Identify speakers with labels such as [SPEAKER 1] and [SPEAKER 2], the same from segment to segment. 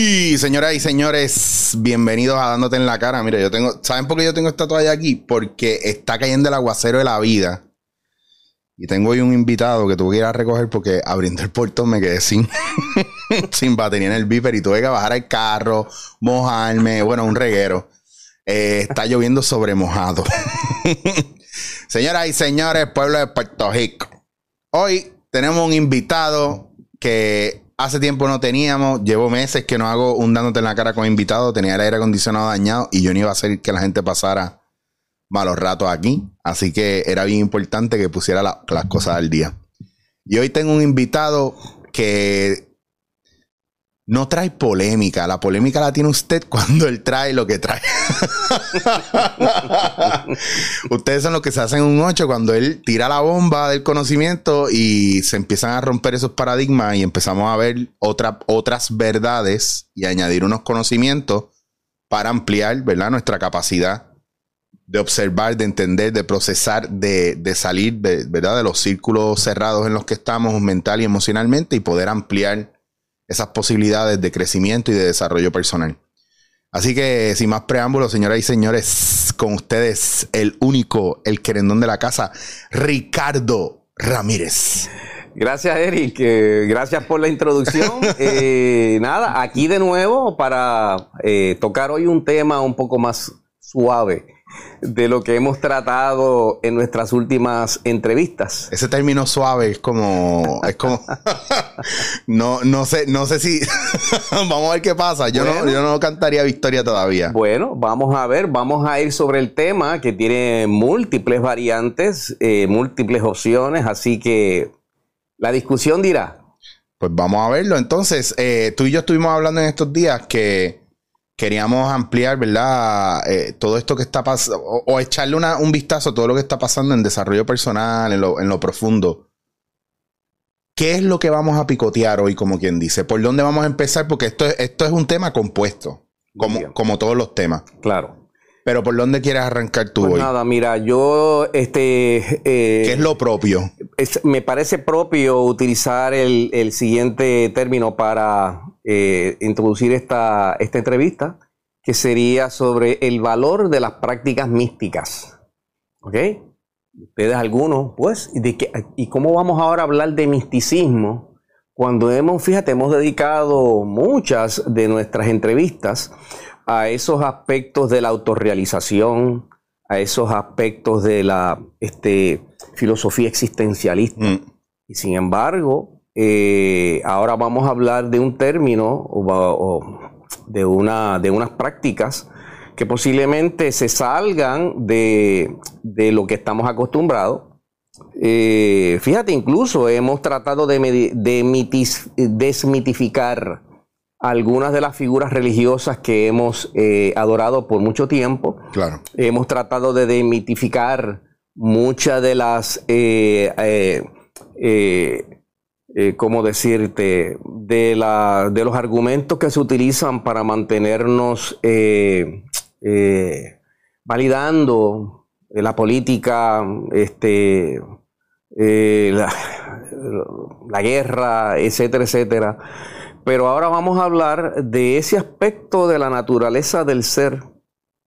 [SPEAKER 1] Señoras y señores, bienvenidos a Dándote en la cara. Mira, yo tengo, ¿saben por qué yo tengo esta toalla aquí? Porque está cayendo el aguacero de la vida. Y tengo hoy un invitado que tuve que ir a recoger porque abriendo el portón me quedé sin, sin batería en el viper y tuve que bajar al carro, mojarme, bueno, un reguero. Eh, está lloviendo sobre mojado. Señoras y señores, pueblo de Puerto Rico. Hoy tenemos un invitado que hace tiempo no teníamos. Llevo meses que no hago un dándote en la cara con invitado. Tenía el aire acondicionado dañado y yo no iba a hacer que la gente pasara malos ratos aquí. Así que era bien importante que pusiera las cosas al día. Y hoy tengo un invitado que no trae polémica. La polémica la tiene usted cuando él trae lo que trae. Ustedes son los que se hacen un 8 cuando él tira la bomba del conocimiento y se empiezan a romper esos paradigmas y empezamos a ver otras verdades y añadir unos conocimientos para ampliar ¿verdad? nuestra capacidad de observar, de entender, de procesar, de, de salir ¿verdad? de los círculos cerrados en los que estamos mental y emocionalmente y poder ampliar esas posibilidades de crecimiento y de desarrollo personal. Así que sin más preámbulos, señoras y señores, con ustedes el único, el querendón de la casa, Ricardo Ramírez.
[SPEAKER 2] Gracias, Eric. Eh, gracias por la introducción. Eh, nada, aquí de nuevo para eh, tocar hoy un tema un poco más suave de lo que hemos tratado en nuestras últimas entrevistas.
[SPEAKER 1] Ese término suave es como, es como, no, no sé, no sé si, vamos a ver qué pasa. Yo, no, yo no cantaría victoria todavía.
[SPEAKER 2] Bueno, vamos a ver, vamos a ir sobre el tema que tiene múltiples variantes, eh, múltiples opciones, así que la discusión dirá.
[SPEAKER 1] Pues vamos a verlo. Entonces, eh, tú y yo estuvimos hablando en estos días que queríamos ampliar, ¿verdad? Eh, todo esto que está pasando, o, echarle un vistazo a todo lo que está pasando en desarrollo personal, en lo, profundo. ¿Qué es lo que vamos a picotear hoy, como quien dice? ¿Por dónde vamos a empezar? Porque esto, esto es un tema compuesto, como, como todos los temas.
[SPEAKER 2] Claro.
[SPEAKER 1] Pero ¿por dónde quieres arrancar tú
[SPEAKER 2] pues
[SPEAKER 1] hoy?
[SPEAKER 2] Nada, mira, yo, este...
[SPEAKER 1] Eh, ¿Qué es lo propio?
[SPEAKER 2] me parece propio utilizar el, el siguiente término para eh, introducir esta, esta entrevista, que sería sobre el valor de las prácticas místicas. ¿Ok? Ustedes algunos, pues, ¿y, de ¿y cómo vamos ahora a hablar de misticismo? Cuando hemos, fíjate, hemos dedicado muchas de nuestras entrevistas a esos aspectos de la autorrealización, a esos aspectos de la este, filosofía existencialista. Mm. Y sin embargo, eh, ahora vamos a hablar de un término o, de, una, de unas prácticas que posiblemente se salgan de, lo que estamos acostumbrados. Eh, fíjate, incluso hemos tratado de, desmitificar algunas de las figuras religiosas que hemos eh, adorado por mucho tiempo.
[SPEAKER 1] Claro.
[SPEAKER 2] Hemos tratado de desmitificar muchas de las eh, ¿cómo decirte?, de, la, de los argumentos que se utilizan para mantenernos eh, eh, validando la política, este, la, la, guerra, etcétera, etcétera. Pero ahora vamos a hablar de ese aspecto de la naturaleza del ser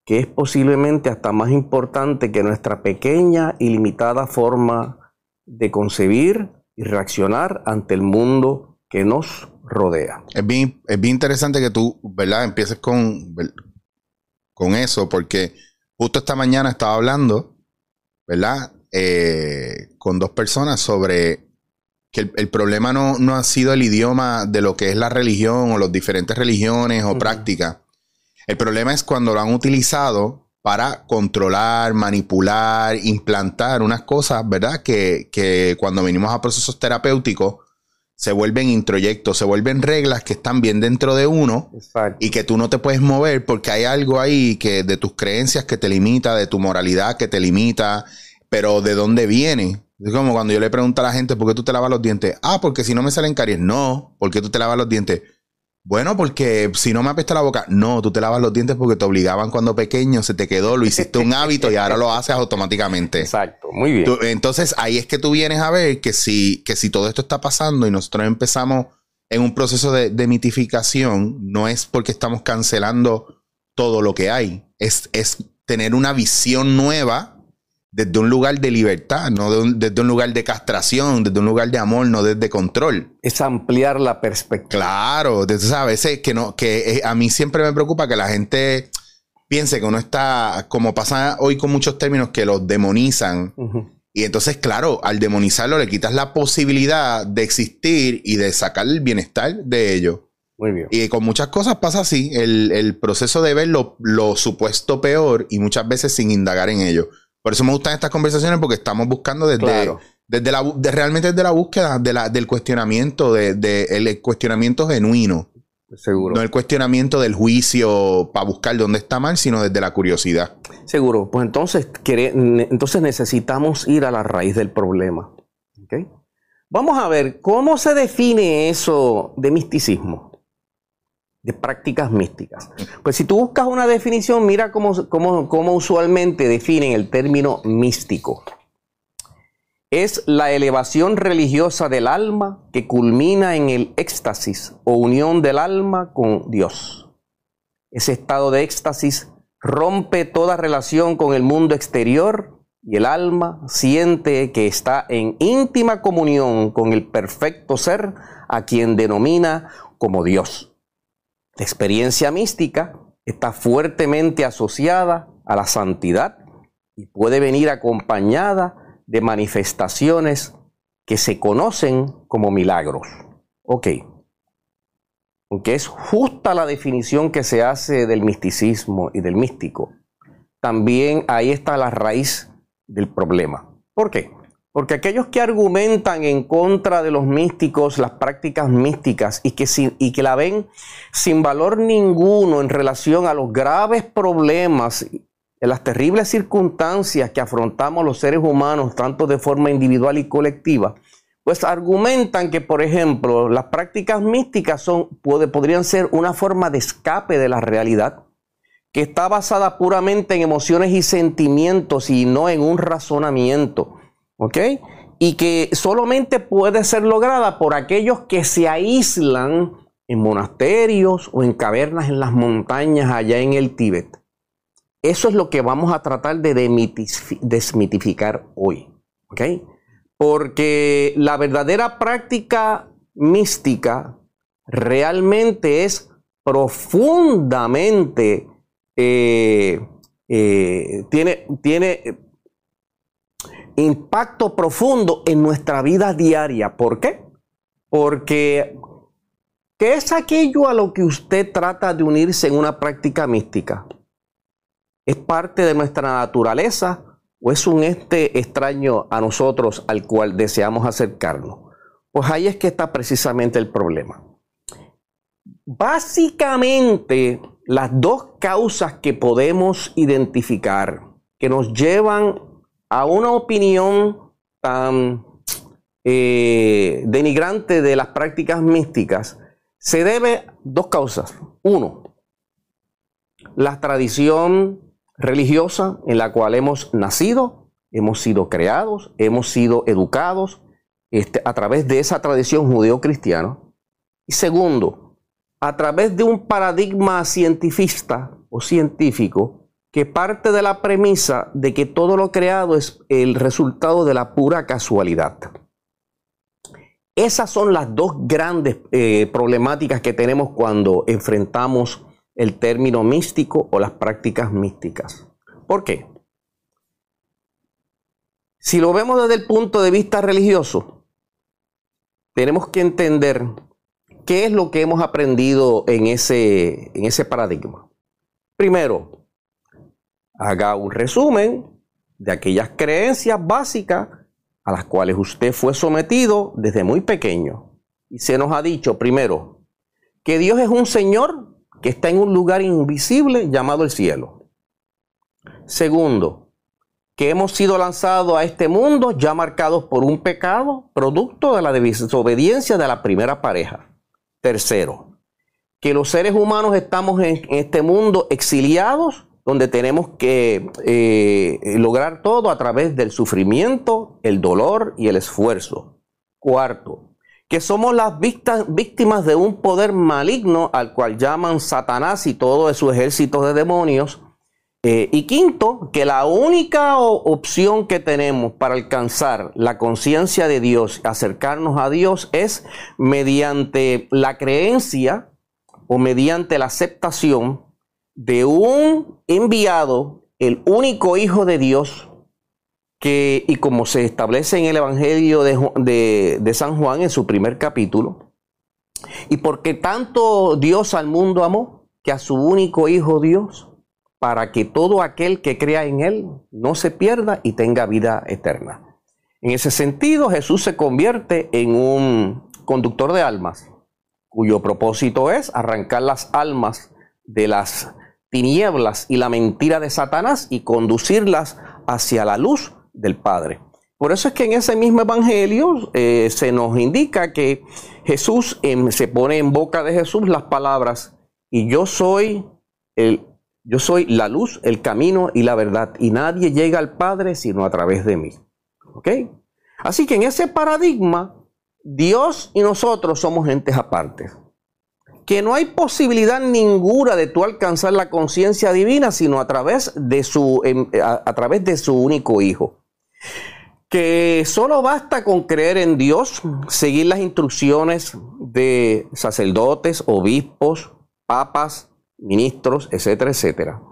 [SPEAKER 2] que es posiblemente hasta más importante que nuestra pequeña y limitada forma de concebir, y reaccionar ante el mundo que nos rodea.
[SPEAKER 1] Es bien, es bien interesante que tú, ¿verdad? Empieces con, con eso, porque justo esta mañana estaba hablando, ¿verdad? Eh, con dos personas sobre que el, problema no, no, ha sido el idioma de lo que es la religión o las diferentes religiones o prácticas. El problema es cuando lo han utilizado para controlar, manipular, implantar unas cosas, ¿verdad? Que, cuando venimos a procesos terapéuticos se vuelven introyectos, se vuelven reglas que están bien dentro de uno y que tú no te puedes mover porque hay algo ahí que de tus creencias que te limita, de tu moralidad que te limita, pero ¿de dónde viene? Es como cuando yo le pregunto a la gente, ¿por qué tú te lavas los dientes? Ah, porque si no me salen caries. No, ¿por qué tú te lavas los dientes? Bueno, porque si no me apesta la boca, no, tú te lavas los dientes porque te obligaban cuando pequeño, se te quedó, lo hiciste un hábito y ahora lo haces automáticamente.
[SPEAKER 2] Exacto, muy bien.
[SPEAKER 1] entonces ahí es que tú vienes a ver que si, que si todo esto está pasando y nosotros empezamos en un proceso de, de mitificación no es porque estamos cancelando todo lo que hay, es, es tener una visión nueva desde un lugar de libertad, no desde un lugar de castración, desde un lugar de amor, no desde control.
[SPEAKER 2] Es ampliar la perspectiva.
[SPEAKER 1] Claro, sabes, que no, que a mí siempre me preocupa que la gente piense que uno está, como pasa hoy con muchos términos, que los demonizan. Y entonces, claro, al demonizarlo le quitas la posibilidad de existir y de sacar el bienestar de ellos. Muy bien. Y con muchas cosas pasa así, el, proceso de ver lo, lo, supuesto peor y muchas veces sin indagar en ello. Por eso me gustan estas conversaciones porque estamos buscando desde, desde la, realmente desde la búsqueda de la, del cuestionamiento, de, el cuestionamiento genuino. Seguro. No el cuestionamiento del juicio para buscar dónde está mal, sino desde la curiosidad.
[SPEAKER 2] Seguro. Pues entonces, entonces necesitamos ir a la raíz del problema. Vamos a ver cómo se define eso de misticismo de prácticas místicas. Pues si tú buscas una definición, mira cómo, cómo, usualmente definen el término místico. Es la elevación religiosa del alma que culmina en el éxtasis o unión del alma con Dios. Ese estado de éxtasis rompe toda relación con el mundo exterior y el alma siente que está en íntima comunión con el perfecto ser a quien denomina como Dios. La experiencia mística está fuertemente asociada a la santidad y puede venir acompañada de manifestaciones que se conocen como milagros. Ok. Aunque es justa la definición que se hace del misticismo y del místico, también ahí está la raíz del problema. ¿Por qué? Porque aquellos que argumentan en contra de los místicos, las prácticas místicas, y que, la ven sin valor ninguno en relación a los graves problemas, en las terribles circunstancias que afrontamos los seres humanos, tanto de forma individual y colectiva, pues argumentan que, por ejemplo, las prácticas místicas son, podrían ser una forma de escape de la realidad, que está basada puramente en emociones y sentimientos y no en un razonamiento ¿ok? Y que solamente puede ser lograda por aquellos que se aíslan en monasterios o en cavernas en las montañas allá en el Tíbet. Eso es lo que vamos a tratar de desmitificar hoy, ¿ok? Porque la verdadera práctica mística realmente es profundamente, eh, eh, tiene, tiene impacto profundo en nuestra vida diaria. ¿Por qué? Porque ¿qué es aquello a lo que usted trata de unirse en una práctica mística? ¿Es parte de nuestra naturaleza o es un este extraño a nosotros al cual deseamos acercarnos? Pues ahí es que está precisamente el problema. Básicamente, las dos causas que podemos identificar que nos llevan a una opinión tan eh, denigrante de las prácticas místicas se debe dos causas. Uno, la tradición religiosa en la cual hemos nacido, hemos sido creados, hemos sido educados este, a través de esa tradición judeo-cristiana. Y segundo, a través de un paradigma cientifista o científico que parte de la premisa de que todo lo creado es el resultado de la pura casualidad. Esas son las dos grandes eh, problemáticas que tenemos cuando enfrentamos el término místico o las prácticas místicas. ¿Por qué? Si lo vemos desde el punto de vista religioso, tenemos que entender qué es lo que hemos aprendido en ese, en ese paradigma. Primero, haga un resumen de aquellas creencias básicas a las cuales usted fue sometido desde muy pequeño. Y se nos ha dicho, primero, que Dios es un Señor que está en un lugar invisible llamado el cielo. Segundo, que hemos sido lanzados a este mundo ya marcados por un pecado, producto de la desobediencia de la primera pareja. Tercero, que los seres humanos estamos en este mundo exiliados donde tenemos que eh, lograr todo a través del sufrimiento, el dolor y el esfuerzo. Cuarto, que somos las víctimas de un poder maligno al cual llaman Satanás y todo su ejército de demonios. Eh, y quinto, que la única opción que tenemos para alcanzar la conciencia de Dios, acercarnos a Dios, es mediante la creencia o mediante la aceptación de un enviado, el único Hijo de Dios, que, y como se establece en el Evangelio de, de, San Juan en su primer capítulo, y porque tanto Dios al mundo amó, que a su único Hijo Dios, para que todo aquel que crea en Él no se pierda y tenga vida eterna. En ese sentido, Jesús se convierte en un conductor de almas, cuyo propósito es arrancar las almas de las tinieblas y la mentira de Satanás y conducirlas hacia la luz del Padre. Por eso es que en ese mismo Evangelio eh, se nos indica que Jesús se pone en boca de Jesús las palabras, y yo soy el, yo soy la luz, el camino y la verdad, y nadie llega al Padre sino a través de mí. Así que en ese paradigma, Dios y nosotros somos entes aparte. Que no hay posibilidad ninguna de tú alcanzar la conciencia divina sino a través de su, em, a través de su único Hijo que solo basta con creer en Dios, seguir las instrucciones de sacerdotes, obispos, papas, ministros, etcétera, etcétera.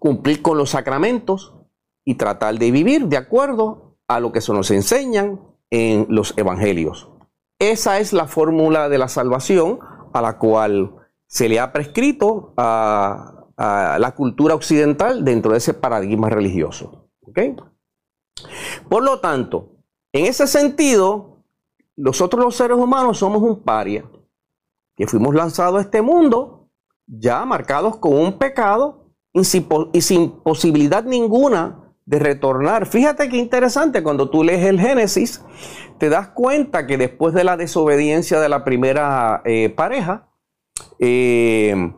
[SPEAKER 2] Cumplir con los sacramentos y tratar de vivir de acuerdo a lo que se nos enseñan en los evangelios. Esa es la fórmula de la salvación a la cual se le ha prescrito a, la cultura occidental dentro de ese paradigma religioso. Por lo tanto, en ese sentido, nosotros los seres humanos somos un paria, que fuimos lanzados a este mundo ya marcados con un pecado y sin, posibilidad ninguna de retornar. Fíjate qué interesante, cuando tú lees el Génesis, te das cuenta que después de la desobediencia de la primera eh, pareja, eh,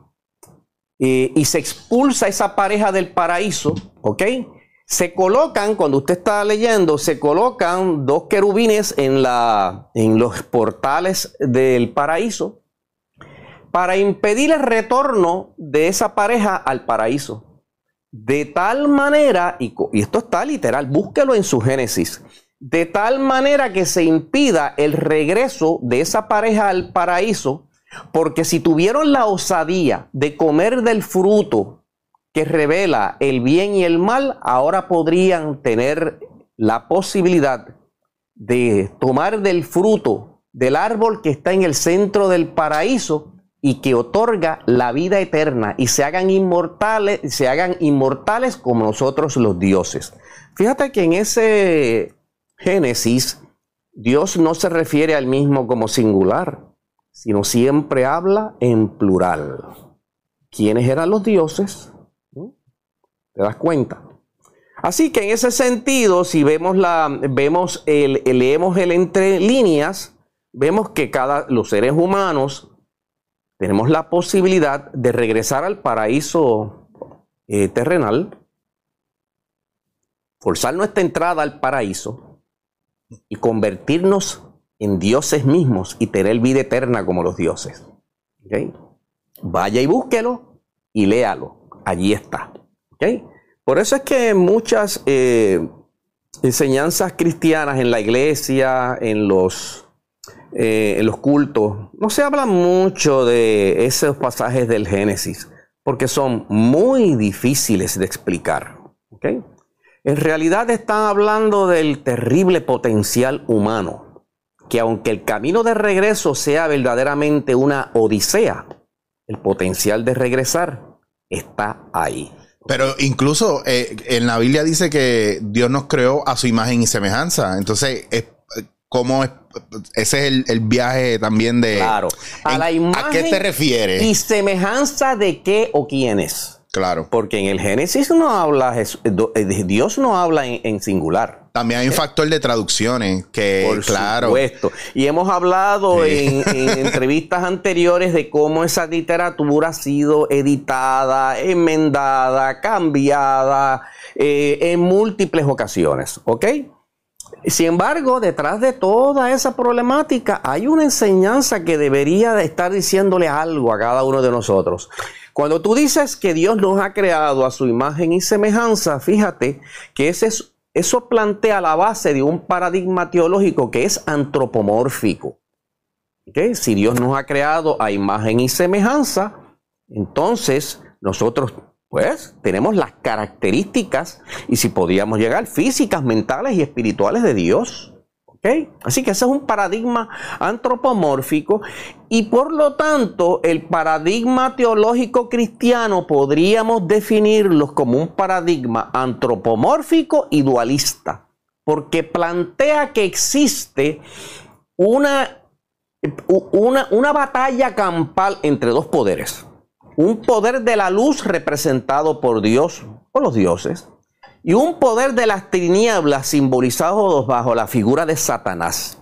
[SPEAKER 2] eh, y se expulsa esa pareja del paraíso, ¿ok? se colocan, cuando usted está leyendo, se colocan dos querubines en, la, en los portales del paraíso para impedir el retorno de esa pareja al paraíso. De tal manera, y, esto está literal, búsquelo en su Génesis, de tal manera que se impida el regreso de esa pareja al paraíso, porque si tuvieron la osadía de comer del fruto que revela el bien y el mal, ahora podrían tener la posibilidad de tomar del fruto del árbol que está en el centro del paraíso y que otorga la vida eterna y se hagan inmortales, se hagan inmortales como nosotros los dioses. Fíjate que en ese Génesis Dios no se refiere al mismo como singular, sino siempre habla en plural. ¿Quiénes eran los dioses? ¿Te das cuenta? Así que en ese sentido, si vemos la, vemos el, leemos el entre líneas, vemos que cada, los seres humanos tenemos la posibilidad de regresar al paraíso eh, terrenal, forzar nuestra entrada al paraíso y convertirnos en dioses mismos y tener vida eterna como los dioses. Vaya y búsquelo y léalo. Allí está. Por eso es que muchas eh, enseñanzas cristianas en la iglesia, en los, eh, en los cultos, no se habla mucho de esos pasajes del Génesis, porque son muy difíciles de explicar. En realidad están hablando del terrible potencial humano, que aunque el camino de regreso sea verdaderamente una odisea, el potencial de regresar está ahí.
[SPEAKER 1] Pero incluso eh, en la Biblia dice que Dios nos creó a su imagen y semejanza. Entonces, es, ¿cómo es? Ese es el, viaje también de...
[SPEAKER 2] Claro.
[SPEAKER 1] A la imagen. ¿A qué te refieres?
[SPEAKER 2] ¿Y semejanza de qué o quiénes?
[SPEAKER 1] Claro.
[SPEAKER 2] Porque en el Génesis no habla, eh, Dios no habla en singular.
[SPEAKER 1] También hay un factor de traducciones que, Por claro.
[SPEAKER 2] Supuesto. Y hemos hablado en, entrevistas anteriores de cómo esa literatura ha sido editada, enmendada, cambiada eh, en múltiples ocasiones. ¿Ok? Sin embargo, detrás de toda esa problemática hay una enseñanza que debería de estar diciéndole algo a cada uno de nosotros. Cuando tú dices que Dios nos ha creado a su imagen y semejanza, fíjate que ese eso plantea la base de un paradigma teológico que es antropomórfico. Si Dios nos ha creado a imagen y semejanza, entonces nosotros pues tenemos las características y si podíamos llegar físicas, mentales y espirituales de Dios. Así que ese es un paradigma antropomórfico y por lo tanto el paradigma teológico cristiano podríamos definirlo como un paradigma antropomórfico y dualista, porque plantea que existe una, una, una batalla campal entre dos poderes un poder de la luz representado por Dios o los dioses, y un poder de las tinieblas simbolizados bajo la figura de Satanás.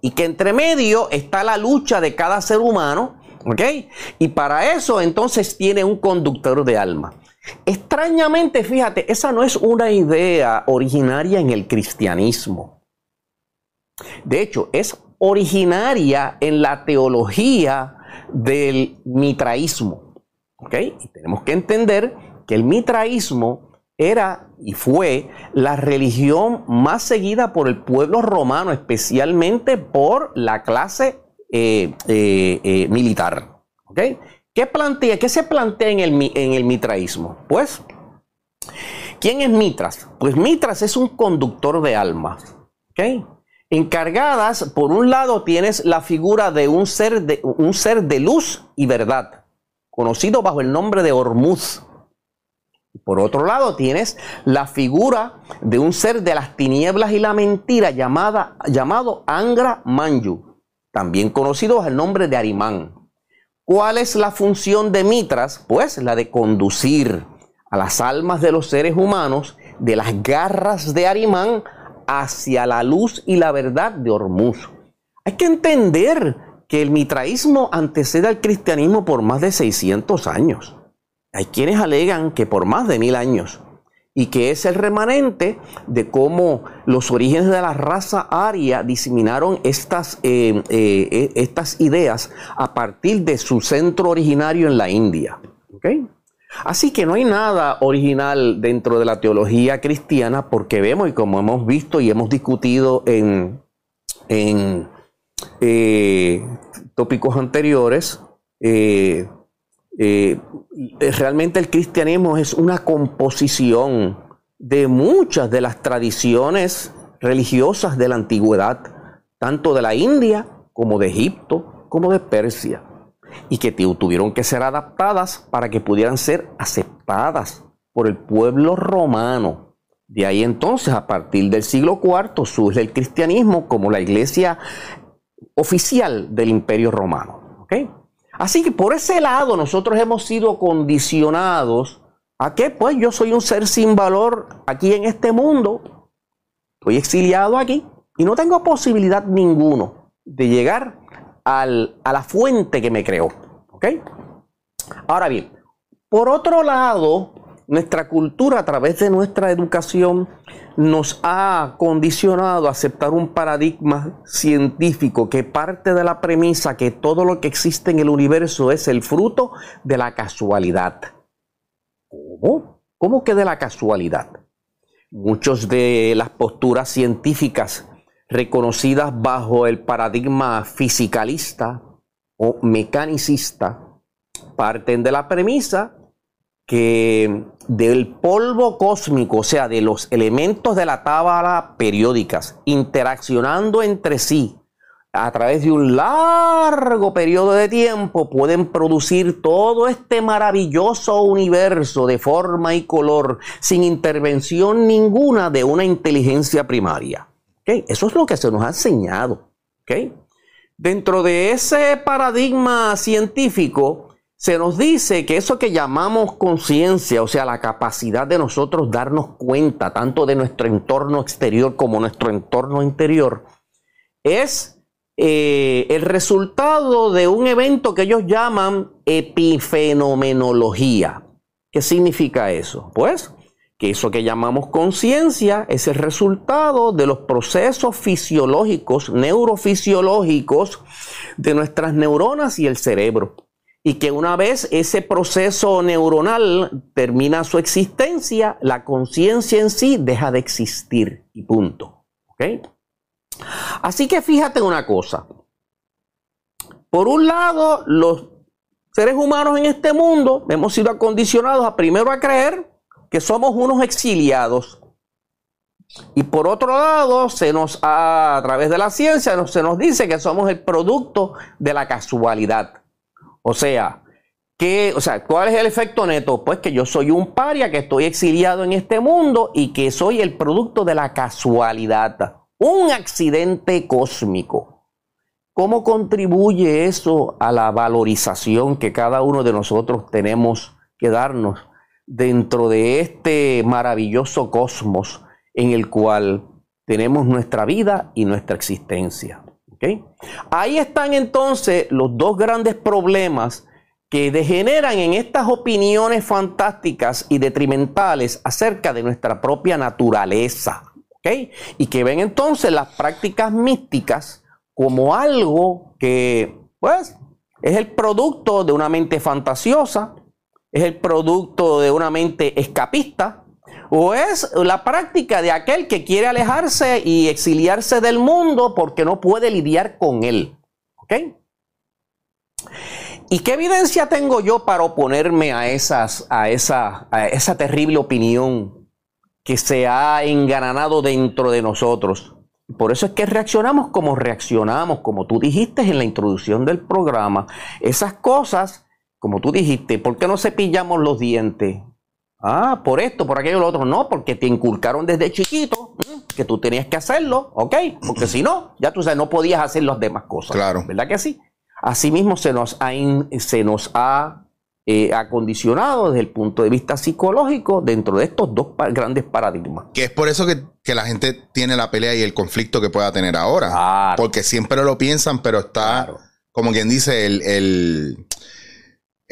[SPEAKER 2] Y que entre medio está la lucha de cada ser humano, ¿ok? Y para eso entonces tiene un conductor de alma. Extrañamente, fíjate, esa no es una idea originaria en el cristianismo. De hecho, es originaria en la teología del mitraísmo. Y tenemos que entender que el mitraísmo era y fue la religión más seguida por el pueblo romano, especialmente por la clase eh, eh, eh, militar. ¿Qué, plantea, ¿Qué se plantea en el, en mitraísmo? Pues, ¿quién es Mitras? Pues Mitras es un conductor de almas. Encargadas, por un lado, tienes la figura de un ser de, un ser de luz y verdad conocido bajo el nombre de Hormuz. Por otro lado, tienes la figura de un ser de las tinieblas y la mentira llamada, llamado Angra Manyu, también conocido bajo el nombre de Arimán. ¿Cuál es la función de Mitras? Pues la de conducir a las almas de los seres humanos de las garras de Arimán hacia la luz y la verdad de Hormuz. Hay que entender que el mitraísmo antecede al cristianismo por más de 600 años. Hay quienes alegan que por más de mil años y que es el remanente de cómo los orígenes de la raza aria diseminaron estas, eh, eh, estas ideas a partir de su centro originario en la India. Así que no hay nada original dentro de la teología cristiana porque vemos y como hemos visto y hemos discutido en, en eh, tópicos anteriores, eh, eh, realmente el cristianismo es una composición de muchas de las tradiciones religiosas de la antigüedad, tanto de la India como de Egipto, como de Persia, y que tuvieron que ser adaptadas para que pudieran ser aceptadas por el pueblo romano. De ahí entonces, a partir del siglo IV, surge el cristianismo como la iglesia oficial del imperio romano. Así que por ese lado nosotros hemos sido condicionados a que pues yo soy un ser sin valor aquí en este mundo, estoy exiliado aquí y no tengo posibilidad ninguno de llegar a la fuente que me creó. Ahora bien, por otro lado, nuestra cultura a través de nuestra educación nos ha condicionado a aceptar un paradigma científico que parte de la premisa que todo lo que existe en el universo es el fruto de la casualidad. ¿Cómo? ¿Cómo que de la casualidad? Muchos de las posturas científicas reconocidas bajo el paradigma fisicalista o mecanicista parten de la premisa que del polvo cósmico, o sea, de los elementos de la tabla periódicas, interaccionando entre sí a través de un largo periodo de tiempo, pueden producir todo este maravilloso universo de forma y color sin intervención ninguna de una inteligencia primaria. Eso es lo que se nos ha enseñado. Dentro de ese paradigma científico, se nos dice que eso que llamamos conciencia, o sea, la capacidad de nosotros darnos cuenta tanto de nuestro entorno exterior como nuestro entorno interior, es eh, el resultado de un evento que ellos llaman epifenomenología. ¿Qué significa eso? Pues que eso que llamamos conciencia es el resultado de los procesos fisiológicos, neurofisiológicos de nuestras neuronas y el cerebro. Y que una vez ese proceso neuronal termina su existencia, la conciencia en sí deja de existir y punto. Así que fíjate una cosa. Por un lado, los seres humanos en este mundo hemos sido acondicionados a primero a creer que somos unos exiliados. Y por otro lado, se nos a, través de la ciencia se nos dice que somos el producto de la casualidad. O sea, que, o sea, ¿cuál es el efecto neto? Pues que yo soy un paria, que estoy exiliado en este mundo y que soy el producto de la casualidad. Un accidente cósmico. ¿Cómo contribuye eso a la valorización que cada uno de nosotros tenemos que darnos dentro de este maravilloso cosmos en el cual tenemos nuestra vida y nuestra existencia? Ahí están entonces los dos grandes problemas que degeneran en estas opiniones fantásticas y detrimentales acerca de nuestra propia naturaleza. Y que ven entonces las prácticas místicas como algo que, pues, es el producto de una mente fantasiosa, es el producto de una mente escapista, o es la práctica de aquel que quiere alejarse y exiliarse del mundo porque no puede lidiar con él. ¿Ok? ¿Y qué evidencia tengo yo para oponerme a, esas, a, esa, a esa terrible opinión que se ha enganado dentro de nosotros? Por eso es que reaccionamos como reaccionamos, como tú dijiste en la introducción del programa. Esas cosas, como tú dijiste, ¿por qué no cepillamos los dientes? Ah, por esto, por aquello, lo otro. No, porque te inculcaron desde chiquito que tú tenías que hacerlo, ¿ok? Porque si no, ya tú sabes, no podías hacer las demás cosas. Claro. ¿Verdad que sí? Asimismo se nos ha, se nos ha eh, acondicionado desde el punto de vista psicológico dentro de estos dos grandes paradigmas.
[SPEAKER 1] Que es por eso que, la gente tiene la pelea y el conflicto que pueda tener ahora. Porque siempre lo piensan, pero está, como quien dice, el,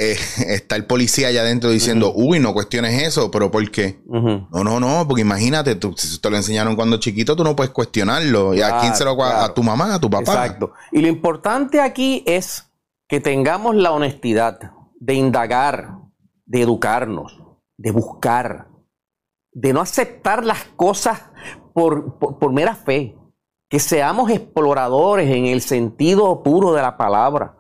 [SPEAKER 1] eh, está el policía allá adentro diciendo, uy, no cuestiones eso, pero ¿por qué? No, no, no, porque imagínate, tú, si te lo enseñaron cuando chiquito, tú no puedes cuestionarlo. ¿Y a quién se lo a, a tu mamá, a tu papá?
[SPEAKER 2] Exacto. Y lo importante aquí es que tengamos la honestidad de indagar, de educarnos, de buscar, de no aceptar las cosas por, mera fe, que seamos exploradores en el sentido puro de la palabra,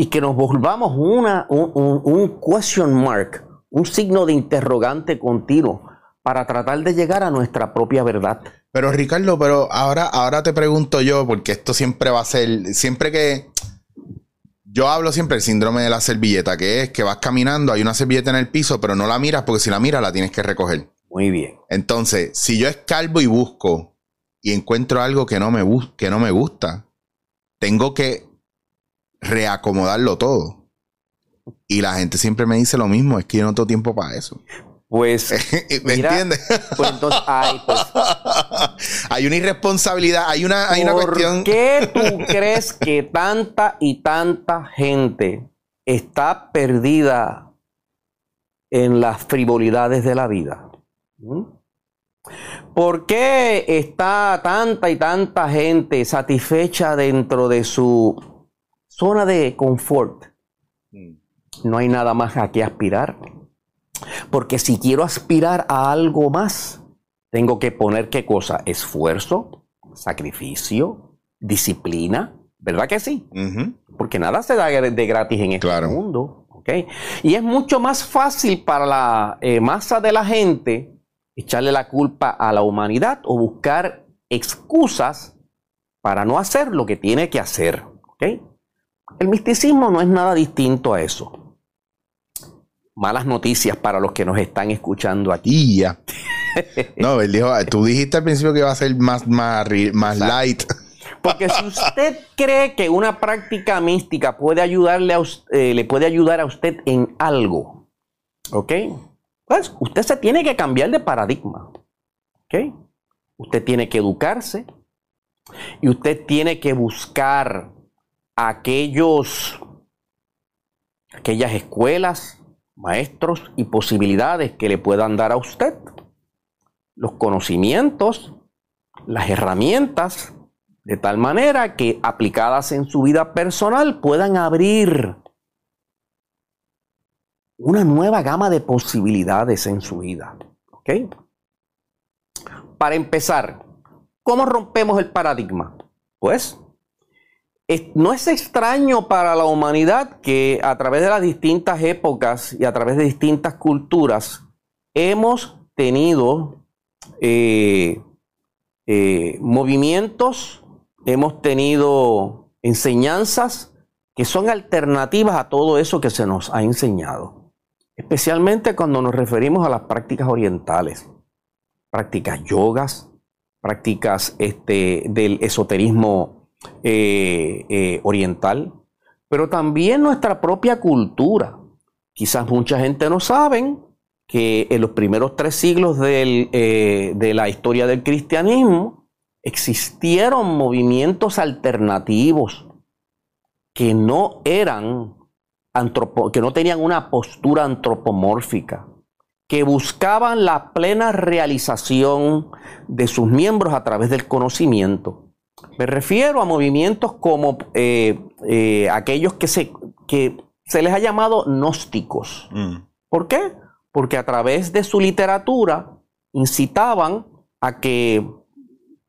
[SPEAKER 2] y que nos volvamos una, un, un, question mark, un signo de interrogante continuo para tratar de llegar a nuestra propia verdad.
[SPEAKER 1] Pero Ricardo, pero ahora, ahora te pregunto yo, porque esto siempre va a ser, siempre que yo hablo siempre del síndrome de la servilleta, que es que vas caminando, hay una servilleta en el piso, pero no la miras porque si la miras la tienes que recoger.
[SPEAKER 2] Muy bien.
[SPEAKER 1] Entonces, si yo escalvo y busco y encuentro algo que no me, que no me gusta, tengo que reacomodarlo todo. Y la gente siempre me dice lo mismo, es que yo no tengo tiempo para eso.
[SPEAKER 2] Pues.
[SPEAKER 1] ¿Me entiendes? Pues entonces, pues. hay una irresponsabilidad, hay una, hay una cuestión.
[SPEAKER 2] ¿Por qué tú crees que tanta y tanta gente está perdida en las frivolidades de la vida? ¿Mm? ¿Por qué está tanta y tanta gente satisfecha dentro de su zona de confort? Mm. No hay nada más a qué aspirar. Porque si quiero aspirar a algo más, tengo que poner qué cosa? Esfuerzo, sacrificio, disciplina, ¿verdad que sí? Porque nada se da de gratis en este mundo. ¿okay? Y es mucho más fácil para la eh, masa de la gente echarle la culpa a la humanidad o buscar excusas para no hacer lo que tiene que hacer. ¿okay? El misticismo no es nada distinto a eso malas noticias para los que nos están escuchando aquí.
[SPEAKER 1] ya. No, él dijo, tú dijiste al principio que iba a ser más, más, más light.
[SPEAKER 2] Porque si usted cree que una práctica mística puede ayudarle a eh, le puede ayudar a usted en algo, ¿ok? Pues usted se tiene que cambiar de paradigma, ¿ok? Usted tiene que educarse y usted tiene que buscar aquellos, aquellas escuelas, maestros y posibilidades que le puedan dar a usted, los conocimientos, las herramientas, de tal manera que aplicadas en su vida personal puedan abrir una nueva gama de posibilidades en su vida. ¿Ok? Para empezar, ¿cómo rompemos el paradigma? Pues no es extraño para la humanidad que a través de las distintas épocas y a través de distintas culturas hemos tenido eh, eh, movimientos, hemos tenido enseñanzas que son alternativas a todo eso que se nos ha enseñado, especialmente cuando nos referimos a las prácticas orientales, prácticas yogas, prácticas este, del esoterismo eh, eh, oriental, pero también nuestra propia cultura. Quizás mucha gente no saben que en los primeros tres siglos eh, de la historia del cristianismo existieron movimientos alternativos que no eran que no tenían una postura antropomórfica, que buscaban la plena realización de sus miembros a través del conocimiento. Me refiero a movimientos como eh, eh, aquellos que se, que se les ha llamado gnósticos. Mm. ¿Por qué? Porque a través de su literatura incitaban a que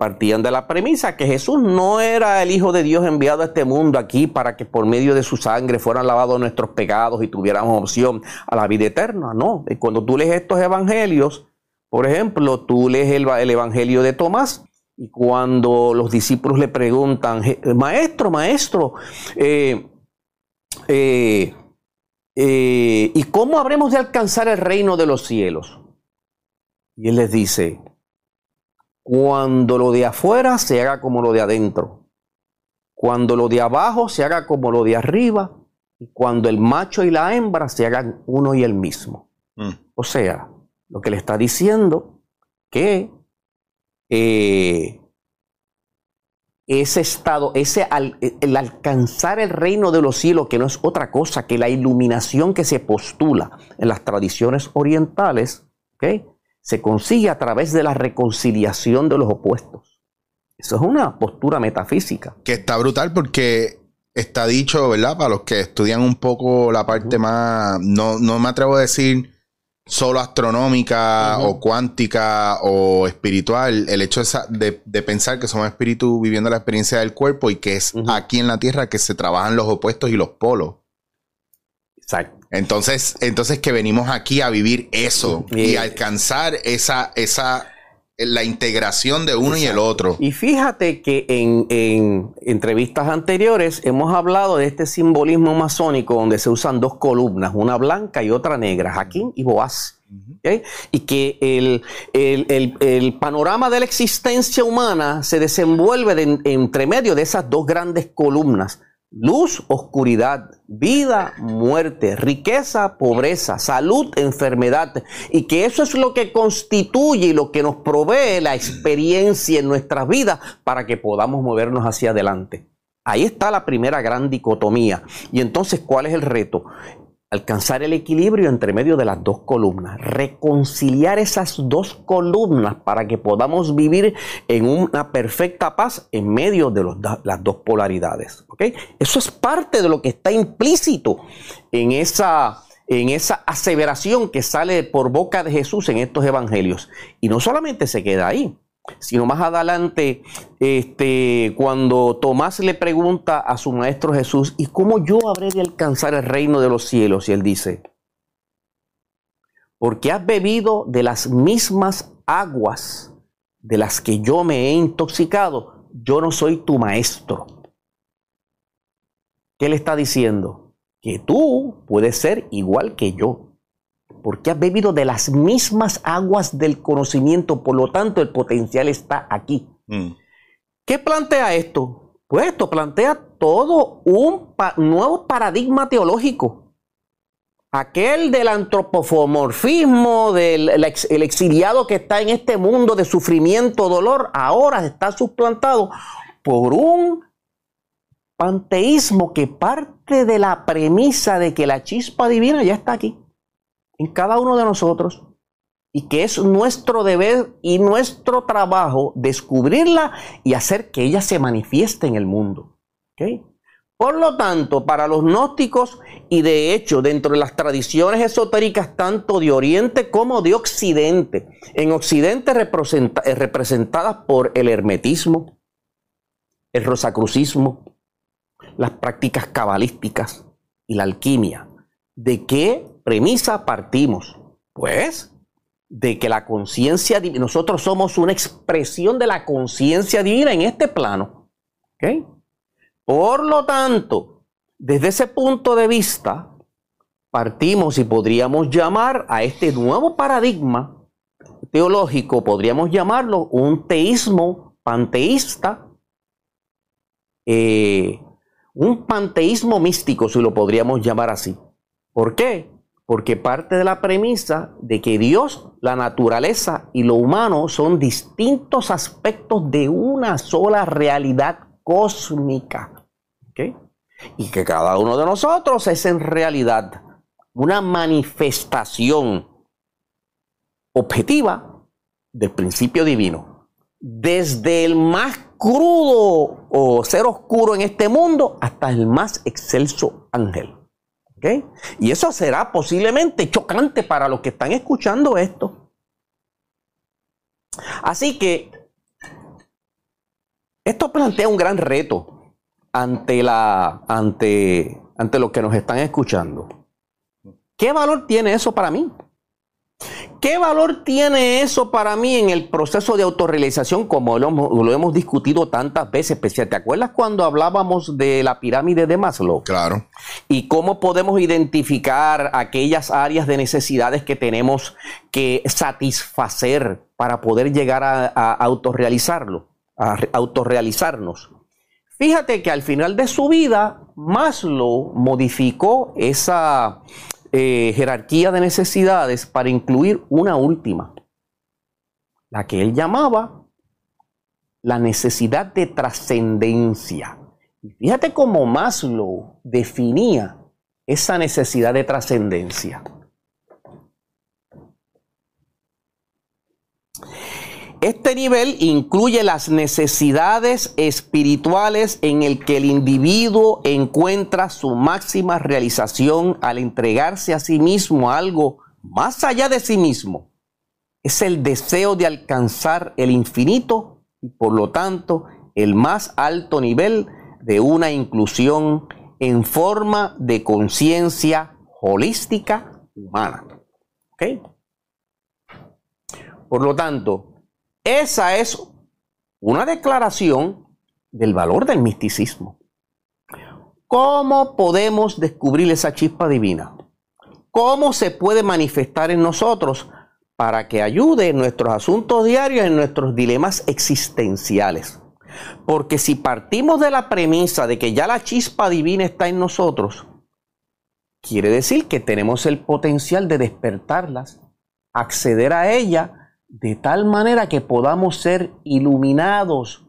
[SPEAKER 2] partían de la premisa que Jesús no era el Hijo de Dios enviado a este mundo aquí para que por medio de su sangre fueran lavados nuestros pecados y tuviéramos opción a la vida eterna. No, cuando tú lees estos evangelios, por ejemplo, tú lees el, el evangelio de Tomás, y cuando los discípulos le preguntan, maestro, maestro, eh, eh, eh, ¿y cómo habremos de alcanzar el reino de los cielos? Y él les dice, cuando lo de afuera se haga como lo de adentro, cuando lo de abajo se haga como lo de arriba, y cuando el macho y la hembra se hagan uno y el mismo. Mm. O sea, lo que le está diciendo que eh, ese estado, ese el alcanzar el reino de los cielos, que no es otra cosa que la iluminación que se postula en las tradiciones orientales, se consigue a través de la reconciliación de los opuestos. Eso es una postura metafísica.
[SPEAKER 1] Que está brutal porque está dicho, ¿verdad? Para los que estudian un poco la parte más, no, no me atrevo a decir solo astronómica o cuántica o espiritual, el hecho de, pensar que somos espíritus viviendo la experiencia del cuerpo y que es aquí en la Tierra que se trabajan los opuestos y los polos. Exacto. Entonces, entonces que venimos aquí a vivir eso y alcanzar esa, esa la integración de uno y el otro.
[SPEAKER 2] Y fíjate que en, entrevistas anteriores hemos hablado de este simbolismo masónico donde se usan dos columnas, una blanca y otra negra, Jaquín y Boaz. Y que el, panorama de la existencia humana se desenvuelve entre medio de esas dos grandes columnas luz, oscuridad, vida, muerte, riqueza, pobreza, salud, enfermedad, y que eso es lo que constituye y lo que nos provee la experiencia en nuestras vidas para que podamos movernos hacia adelante. Ahí está la primera gran dicotomía. Y entonces, ¿cuál es el reto? Alcanzar el equilibrio entre medio de las dos columnas, reconciliar esas dos columnas para que podamos vivir en una perfecta paz en medio de las dos polaridades. Eso es parte de lo que está implícito en esa, en esa aseveración que sale por boca de Jesús en estos evangelios. Y no solamente se queda ahí, sino más adelante, este, cuando Tomás le pregunta a su maestro Jesús, ¿y cómo yo habré de alcanzar el reino de los cielos? Y él dice, porque has bebido de las mismas aguas de las que yo me he intoxicado, yo no soy tu maestro. ¿Qué le está diciendo? Que tú puedes ser igual que yo porque has bebido de las mismas aguas del conocimiento, por lo tanto el potencial está aquí. Mm. ¿Qué plantea esto? Pues esto plantea todo un nuevo paradigma teológico. Aquel del antropomorfismo, del el exiliado que está en este mundo de sufrimiento, dolor, ahora está suplantado por un panteísmo que parte de la premisa de que la chispa divina ya está aquí en cada uno de nosotros y que es nuestro deber y nuestro trabajo descubrirla y hacer que ella se manifieste en el mundo. Por lo tanto, para los gnósticos y de hecho dentro de las tradiciones esotéricas tanto de Oriente como de Occidente, en Occidente eh, representadas por el hermetismo, el rosacrucismo, las prácticas cabalísticas y la alquimia. ¿De qué premisa partimos? Pues de que la conciencia divina, nosotros somos una expresión de la conciencia divina en este plano. Por lo tanto, desde ese punto de vista, partimos y podríamos llamar a este nuevo paradigma teológico, podríamos llamarlo un teísmo panteísta, eh, un panteísmo místico, si lo podríamos llamar así. ¿Por qué? Porque parte de la premisa de que Dios, la naturaleza y lo humano son distintos aspectos de una sola realidad cósmica. Y que cada uno de nosotros es en realidad una manifestación objetiva del principio divino. Desde el más crudo o ser oscuro en este mundo hasta el más excelso ángel. Y eso será posiblemente chocante para los que están escuchando esto. Así que esto plantea un gran reto ante, la, ante, ante los que nos están escuchando. ¿Qué valor tiene eso para mí? ¿Qué valor tiene eso para mí en el proceso de autorrealización como lo, lo hemos discutido tantas veces? ¿Te acuerdas cuando hablábamos de la pirámide de Maslow?
[SPEAKER 1] Claro.
[SPEAKER 2] Y cómo podemos identificar aquellas áreas de necesidades que tenemos que satisfacer para poder llegar a, a autorrealizarlo, a autorrealizarnos. Fíjate que al final de su vida, Maslow modificó esa eh, jerarquía de necesidades para incluir una última, la que él llamaba la necesidad de trascendencia. fíjate cómo Maslow definía esa necesidad de trascendencia. Este nivel incluye las necesidades espirituales en el que el individuo encuentra su máxima realización al entregarse a sí mismo a algo más allá de sí mismo. Es el deseo de alcanzar el infinito y por lo tanto el más alto nivel de una inclusión en forma de conciencia holística humana. Por lo tanto, esa es una declaración del valor del misticismo. ¿Cómo podemos descubrir esa chispa divina? ¿Cómo se puede manifestar en nosotros para que ayude en nuestros asuntos diarios, en nuestros dilemas existenciales? Porque si partimos de la premisa de que ya la chispa divina está en nosotros, quiere decir que tenemos el potencial de despertarlas, acceder a ella de tal manera que podamos ser iluminados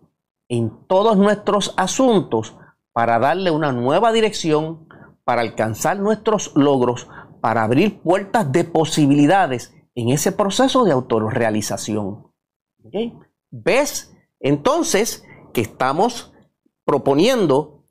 [SPEAKER 2] en todos nuestros asuntos para darle una nueva dirección, para alcanzar nuestros logros, para abrir puertas de posibilidades en ese proceso de autorrealización. ¿Ves? Entonces que estamos proponiendo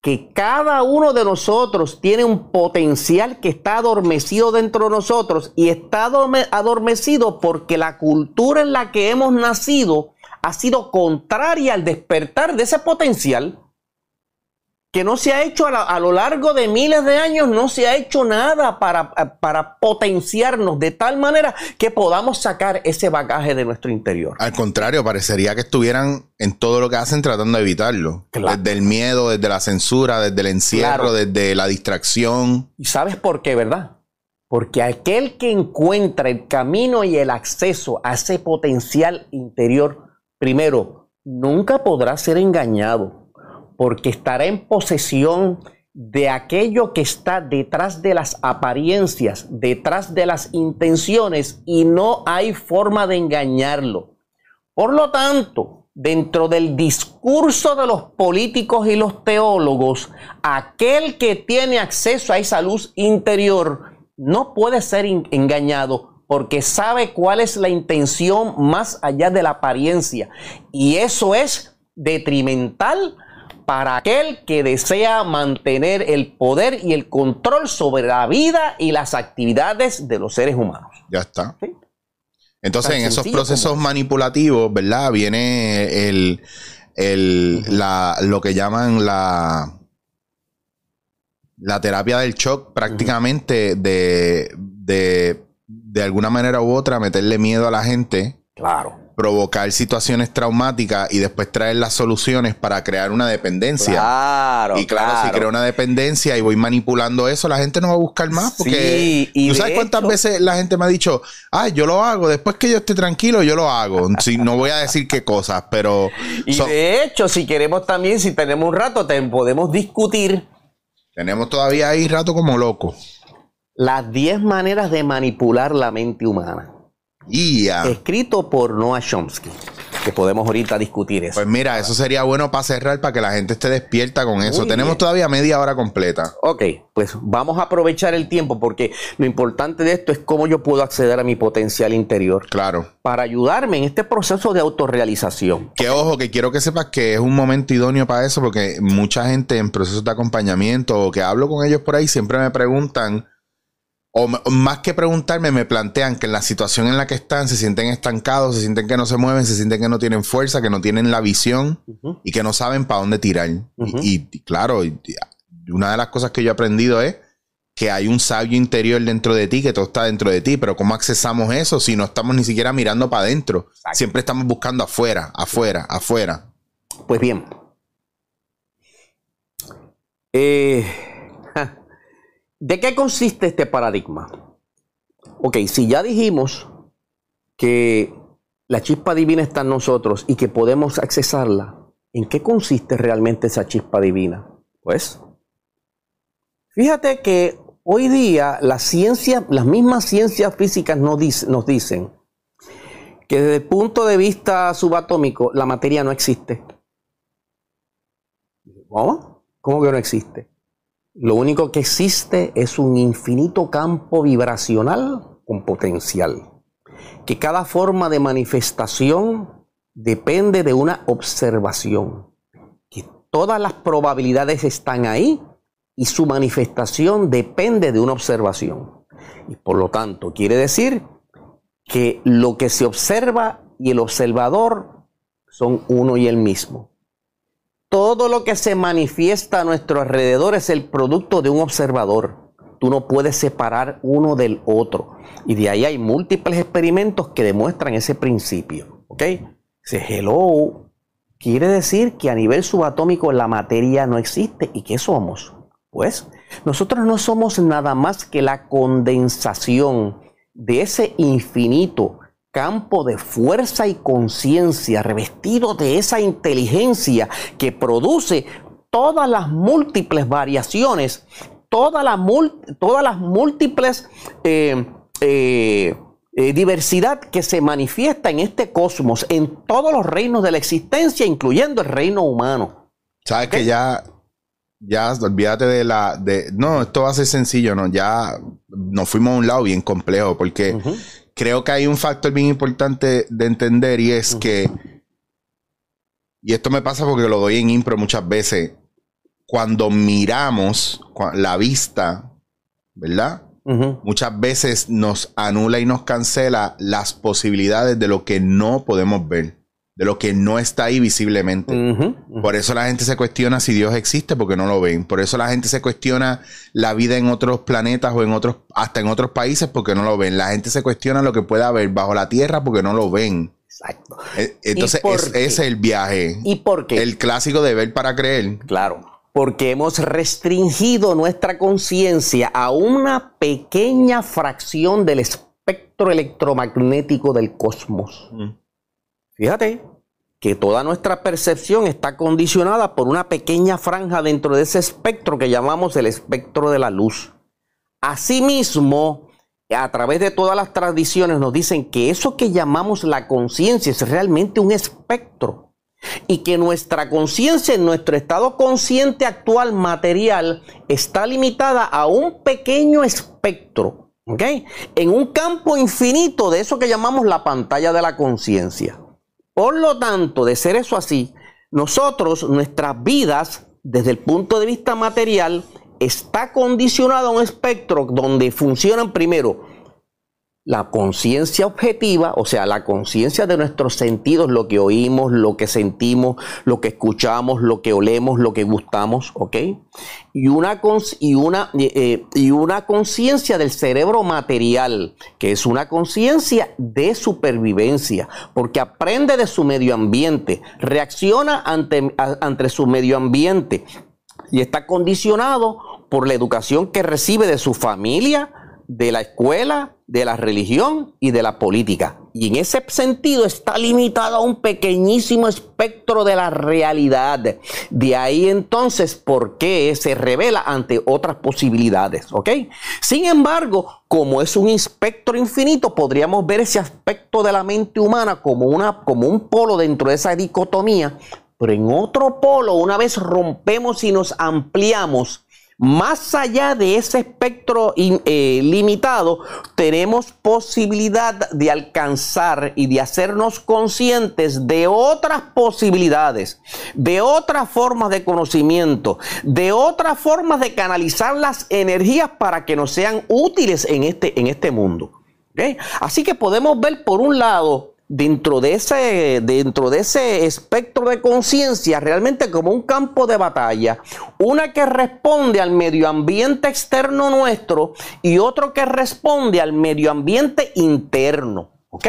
[SPEAKER 2] que cada uno de nosotros tiene un potencial que está adormecido dentro de nosotros y está adormecido porque la cultura en la que hemos nacido ha sido contraria al despertar de ese potencial que no se ha hecho a, lo largo de miles de años, no se ha hecho nada para, para, potenciarnos de tal manera que podamos sacar ese bagaje de nuestro interior.
[SPEAKER 1] Al contrario, parecería que estuvieran en todo lo que hacen tratando de evitarlo. Desde el miedo, desde la censura, desde el encierro, desde la distracción.
[SPEAKER 2] ¿Y sabes por qué, verdad? Porque aquel que encuentra el camino y el acceso a ese potencial interior, primero, nunca podrá ser engañado porque estará en posesión de aquello que está detrás de las apariencias, detrás de las intenciones, y no hay forma de engañarlo. Por lo tanto, dentro del discurso de los políticos y los teólogos, aquel que tiene acceso a esa luz interior no puede ser engañado porque sabe cuál es la intención más allá de la apariencia. Y eso es detrimental para aquel que desea mantener el poder y el control sobre la vida y las actividades de los seres humanos.
[SPEAKER 1] Ya está. Entonces, en esos procesos manipulativos, ¿verdad? Viene el, lo que llaman la, la terapia del shock, prácticamente de, de, de alguna manera u otra, meterle miedo a la gente.
[SPEAKER 2] Claro
[SPEAKER 1] provocar situaciones traumáticas y después traer las soluciones para crear una dependencia.
[SPEAKER 2] Claro.
[SPEAKER 1] Y claro, si creo una dependencia y voy manipulando eso, la gente no va a buscar más. Porque
[SPEAKER 2] y
[SPEAKER 1] tú sabes cuántas veces la gente me ha dicho, ay, yo lo hago, después que yo esté tranquilo, yo lo hago. si, no voy a decir qué cosas, pero.
[SPEAKER 2] Y de hecho, si queremos también, si tenemos un rato, podemos discutir.
[SPEAKER 1] Tenemos todavía ahí rato como loco.
[SPEAKER 2] Las 10 maneras de manipular la mente humana. Escrito por Noah Chomsky. Que podemos ahorita discutir eso.
[SPEAKER 1] Pues mira, eso sería bueno para cerrar, para que la gente esté despierta con eso. Tenemos todavía media hora completa.
[SPEAKER 2] Ok, pues vamos a aprovechar el tiempo porque lo importante de esto es cómo yo puedo acceder a mi potencial interior.
[SPEAKER 1] Claro.
[SPEAKER 2] Para ayudarme en este proceso de autorrealización.
[SPEAKER 1] Que ojo, que quiero que sepas que es un momento idóneo para eso porque mucha gente en procesos de acompañamiento o que hablo con ellos por ahí siempre me preguntan o más que preguntarme, me plantean que en la situación en la que están se sienten estancados, se sienten que no se mueven, se sienten que no tienen fuerza, que no tienen la visión y que no saben para dónde tirar. y, claro, una de las cosas que yo he aprendido es que hay un sabio interior dentro de ti, que todo está dentro de ti, pero ¿cómo accesamos eso si no estamos ni siquiera mirando para adentro? Siempre estamos buscando afuera, afuera, afuera.
[SPEAKER 2] Pues bien. Eh, ¿De qué consiste este paradigma? Ok, si ya dijimos que la chispa divina está en nosotros y que podemos accesarla, ¿en qué consiste realmente esa chispa divina? Pues, fíjate que hoy día la ciencia, las mismas ciencias físicas nos, dicen que desde el punto de vista subatómico la materia no existe. ¿Cómo? ¿Cómo que no existe? Lo único que existe es un infinito campo vibracional con potencial, que cada forma de manifestación depende de una observación, que todas las probabilidades están ahí y su manifestación depende de una observación. Y por lo tanto, quiere decir que lo que se observa y el observador son uno y el mismo. Todo lo que se manifiesta a nuestro alrededor es el producto de un observador. Tú no puedes separar uno del otro. Y de ahí hay múltiples experimentos que demuestran ese principio. ¿Ok? Dice, hello. Quiere decir que a nivel subatómico la materia no existe. ¿Y qué somos? Pues nosotros no somos nada más que la condensación de ese infinito campo de fuerza y conciencia, revestido de esa inteligencia que produce todas las múltiples variaciones, todas las, todas las múltiples eh, eh, eh, diversidad que se manifiesta en este cosmos, en todos los reinos de la existencia, incluyendo el reino humano.
[SPEAKER 1] Sabes que ya, ya, olvídate de la, de, no, esto va a ser sencillo, no, ya nos fuimos a un lado bien complejo, porque creo que hay un factor bien importante de entender y es que, y esto me pasa porque lo doy en impro muchas veces, cuando miramos la vista, ¿verdad? Muchas veces nos anula y nos cancela las posibilidades de lo que no podemos ver de lo que no está ahí visiblemente. Por eso la gente se cuestiona si Dios existe porque no lo ven. Por eso la gente se cuestiona la vida en otros planetas o en otros, hasta en otros países porque no lo ven. La gente se cuestiona lo que puede haber bajo la tierra porque no lo ven.
[SPEAKER 2] Exacto.
[SPEAKER 1] E, entonces, ese es el viaje.
[SPEAKER 2] ¿Y por qué?
[SPEAKER 1] El clásico de ver para creer.
[SPEAKER 2] Claro. Porque hemos restringido nuestra conciencia a una pequeña fracción del espectro electromagnético del cosmos. Fíjate que toda nuestra percepción está condicionada por una pequeña franja dentro de ese espectro que llamamos el espectro de la luz. Asimismo, a través de todas las tradiciones nos dicen que eso que llamamos la conciencia es realmente un espectro y que nuestra conciencia en nuestro estado consciente actual material está limitada a un pequeño espectro ¿Ok? En un campo infinito de eso que llamamos la pantalla de la conciencia. Por lo tanto, de ser eso así, nosotros, nuestras vidas, desde el punto de vista material, está condicionado a un espectro donde funcionan primero la conciencia objetiva, o sea, la conciencia de nuestros sentidos, lo que oímos, lo que sentimos, lo que escuchamos, lo que olemos, lo que gustamos, ¿ok? Y una, y una, eh, y una conciencia del cerebro material, que es una conciencia de supervivencia, porque aprende de su medio ambiente, reacciona ante, ante su medio ambiente y está condicionado por la educación que recibe de su familia, de la escuela, de la religión y de la política. Y en ese sentido está limitado a un pequeñísimo espectro de la realidad. De ahí entonces por qué se revela ante otras posibilidades. ¿Ok? Sin embargo, como es un espectro infinito, podríamos ver ese aspecto de la mente humana como, una, como un polo dentro de esa dicotomía. Pero en otro polo, una vez rompemos y nos ampliamos, más allá de ese espectro eh, limitado, tenemos posibilidad de alcanzar y de hacernos conscientes de otras posibilidades, de otras formas de conocimiento, de otras formas de canalizar las energías para que nos sean útiles en este, en este mundo. Así que podemos ver por un lado dentro de ese, dentro de ese espectro de conciencia realmente como un campo de batalla, una que responde al medio ambiente externo nuestro y otro que responde al medio ambiente interno. ¿Ok?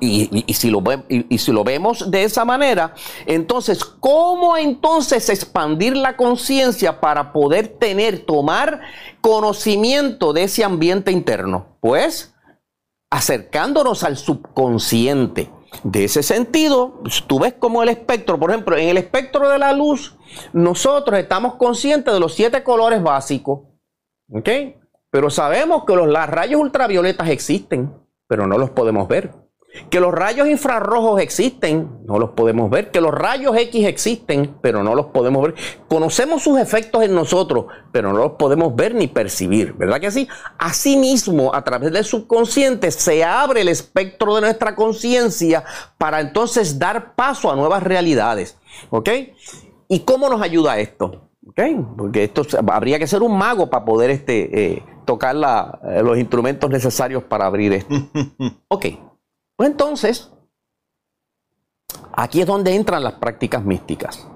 [SPEAKER 2] Y, si lo y, si lo vemos de esa manera, entonces, ¿cómo entonces expandir la conciencia para poder tener, tomar conocimiento de ese ambiente interno? Pues acercándonos al subconsciente. De ese sentido, tú ves como el espectro, por ejemplo, en el espectro de la luz, nosotros estamos conscientes de los siete colores básicos, ¿ok? Pero sabemos que los rayos ultravioletas existen, pero no los podemos ver. Que los rayos infrarrojos existen, no los podemos ver. Que los rayos X existen, pero no los podemos ver. Conocemos sus efectos en nosotros, pero no los podemos ver ni percibir, ¿verdad que sí? Asimismo, a través del subconsciente se abre el espectro de nuestra conciencia para entonces dar paso a nuevas realidades, ¿ok? ¿Y cómo nos ayuda esto? ¿Ok? Porque esto habría que ser un mago para poder este, eh, tocar eh, los instrumentos necesarios para abrir esto. Ok. Pues entonces, aquí es donde entran las prácticas místicas.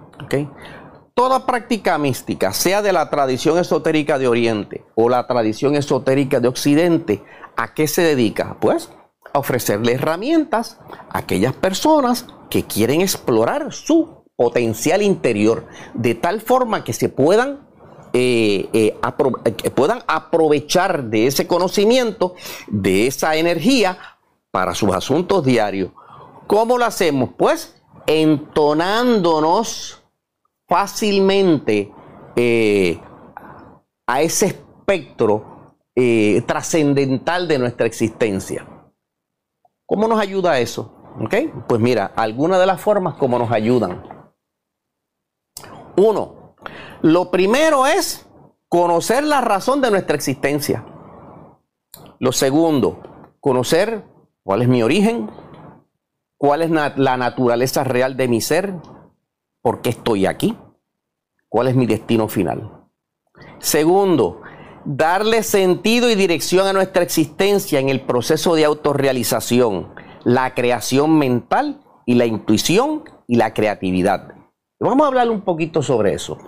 [SPEAKER 2] Toda práctica mística, sea de la tradición esotérica de Oriente o la tradición esotérica de Occidente, ¿a qué se dedica? Pues a ofrecerle herramientas a aquellas personas que quieren explorar su potencial interior de tal forma que se puedan eh, eh, puedan aprovechar de ese conocimiento, de esa energía, para sus asuntos diarios. ¿Cómo lo hacemos? Pues entonándonos fácilmente eh, a ese espectro eh, trascendental de nuestra existencia. ¿Cómo nos ayuda eso? Pues mira, algunas de las formas como nos ayudan. Uno, lo primero es conocer la razón de nuestra existencia. Lo segundo, conocer ¿Cuál es mi origen? ¿Cuál es la naturaleza real de mi ser? ¿Por qué estoy aquí? ¿Cuál es mi destino final? Segundo, darle sentido y dirección a nuestra existencia en el proceso de autorrealización, la creación mental y la intuición y la creatividad. Vamos a hablar un poquito sobre eso.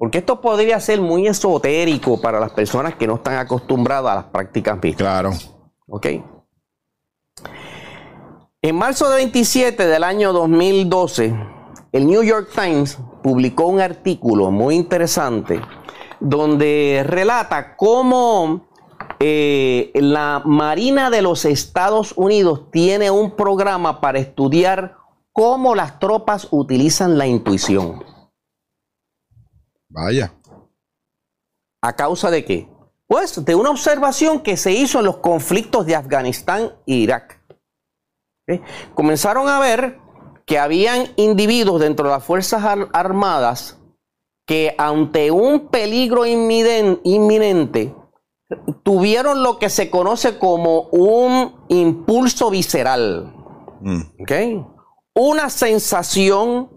[SPEAKER 2] Porque esto podría ser muy esotérico para las personas que no están acostumbradas a las prácticas místicas.
[SPEAKER 1] Claro.
[SPEAKER 2] Ok. En marzo de 27 del año 2012, el New York Times publicó un artículo muy interesante donde relata cómo eh, la Marina de los Estados Unidos tiene un programa para estudiar cómo las tropas utilizan la intuición.
[SPEAKER 1] Vaya.
[SPEAKER 2] ¿A causa de qué? Pues de una observación que se hizo en los conflictos de Afganistán e Irak. Comenzaron a ver que habían individuos dentro de las Fuerzas Armadas que ante un peligro inminente, tuvieron lo que se conoce como un impulso visceral. Mm. Una sensación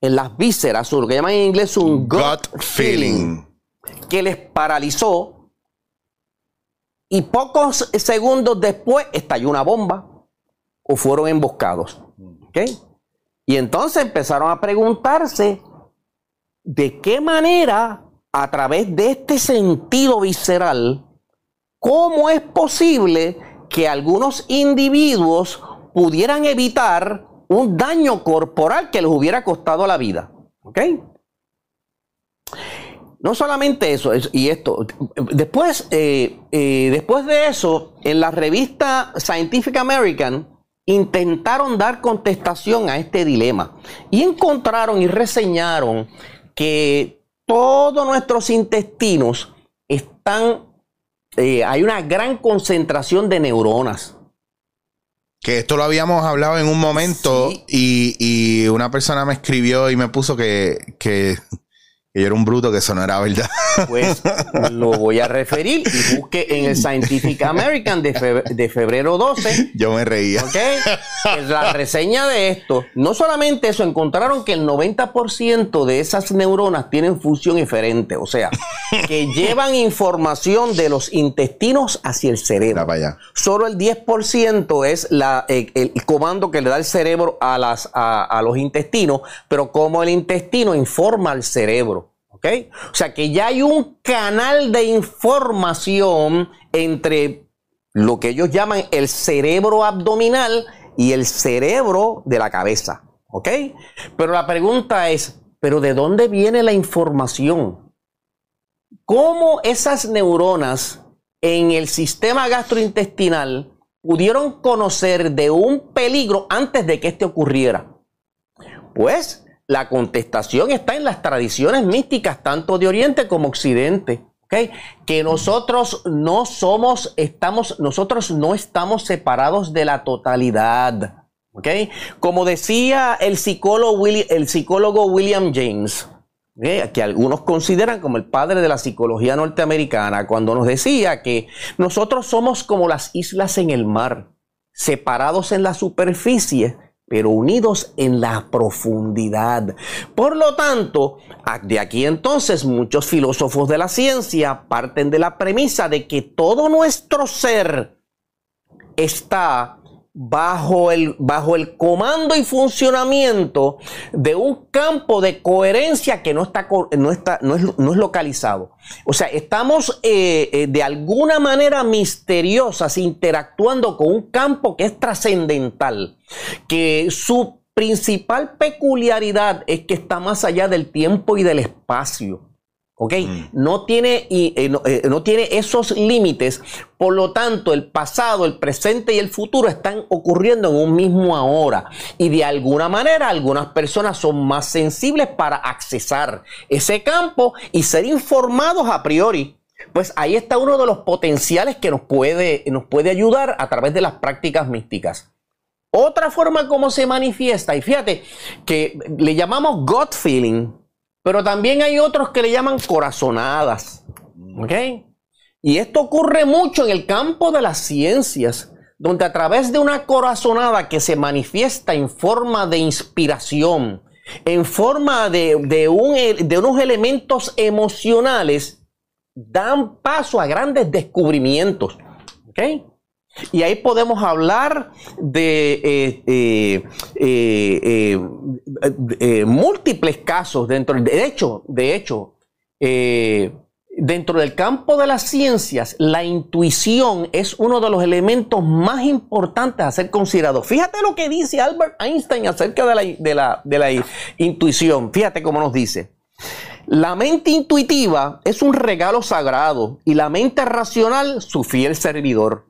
[SPEAKER 2] en las vísceras, lo que llaman en inglés un gut, feeling, que les paralizó y pocos segundos después estalló una bomba o fueron emboscados. Y entonces empezaron a preguntarse de qué manera, a través de este sentido visceral, cómo es posible que algunos individuos pudieran evitar un daño corporal que les hubiera costado la vida. ¿Ok? No solamente eso, y esto, después, eh, eh, después de eso, en la revista Scientific American intentaron dar contestación a este dilema y encontraron y reseñaron que todos nuestros intestinos están, eh, hay una gran concentración de neuronas.
[SPEAKER 1] Que esto lo habíamos hablado en un momento y, una persona me escribió y me puso que, que yo era un bruto, que eso no era verdad.
[SPEAKER 2] Pues lo voy a referir y busque en el Scientific American de, febrero 12.
[SPEAKER 1] Yo me reía.
[SPEAKER 2] ¿Ok? La reseña de esto. No solamente eso, encontraron que el 90% de esas neuronas tienen función diferente. O sea, que llevan información de los intestinos hacia el cerebro. Solo el 10% es la, el, comando que le da el cerebro a, las, a los intestinos, pero como el intestino informa al cerebro. O sea que ya hay un canal de información entre lo que ellos llaman el cerebro abdominal y el cerebro de la cabeza. ¿Ok? Pero la pregunta es, ¿pero de dónde viene la información? ¿Cómo esas neuronas en el sistema gastrointestinal pudieron conocer de un peligro antes de que este ocurriera? Pues la contestación está en las tradiciones místicas, tanto de Oriente como Occidente. Que nosotros no somos, estamos, nosotros no estamos separados de la totalidad. Como decía el psicólogo, el psicólogo William James, que algunos consideran como el padre de la psicología norteamericana, cuando nos decía que nosotros somos como las islas en el mar, separados en la superficie, pero unidos en la profundidad. Por lo tanto, de aquí entonces muchos filósofos de la ciencia parten de la premisa de que todo nuestro ser está bajo el, bajo el comando y funcionamiento de un campo de coherencia que no, está, no, está, no, es, localizado. O sea, estamos eh, eh, de alguna manera misteriosas interactuando con un campo que es trascendental, que su principal peculiaridad es que está más allá del tiempo y del espacio. ¿Ok? Mm. No, tiene, y, eh, eh, no, tiene esos límites. Por lo tanto, el pasado, el presente y el futuro están ocurriendo en un mismo ahora. Y de alguna manera, algunas personas son más sensibles para accesar ese campo y ser informados a priori. Pues ahí está uno de los potenciales que nos puede, nos puede ayudar a través de las prácticas místicas. Otra forma como se manifiesta, y fíjate que le llamamos God feeling, pero también hay otros que le llaman corazonadas. ¿Ok? Y esto ocurre mucho en el campo de las ciencias, donde a través de una corazonada que se manifiesta en forma de inspiración, en forma de, de unos elementos emocionales, dan paso a grandes descubrimientos. ¿Ok? Y ahí podemos hablar de eh, eh, eh, múltiples casos dentro. De hecho, de hecho, dentro del campo de las ciencias, la intuición es uno de los elementos más importantes a ser considerado. Fíjate lo que dice Albert Einstein acerca de la, de la, de la intuición. Fíjate cómo nos dice. La mente intuitiva es un regalo sagrado y la mente racional su fiel servidor.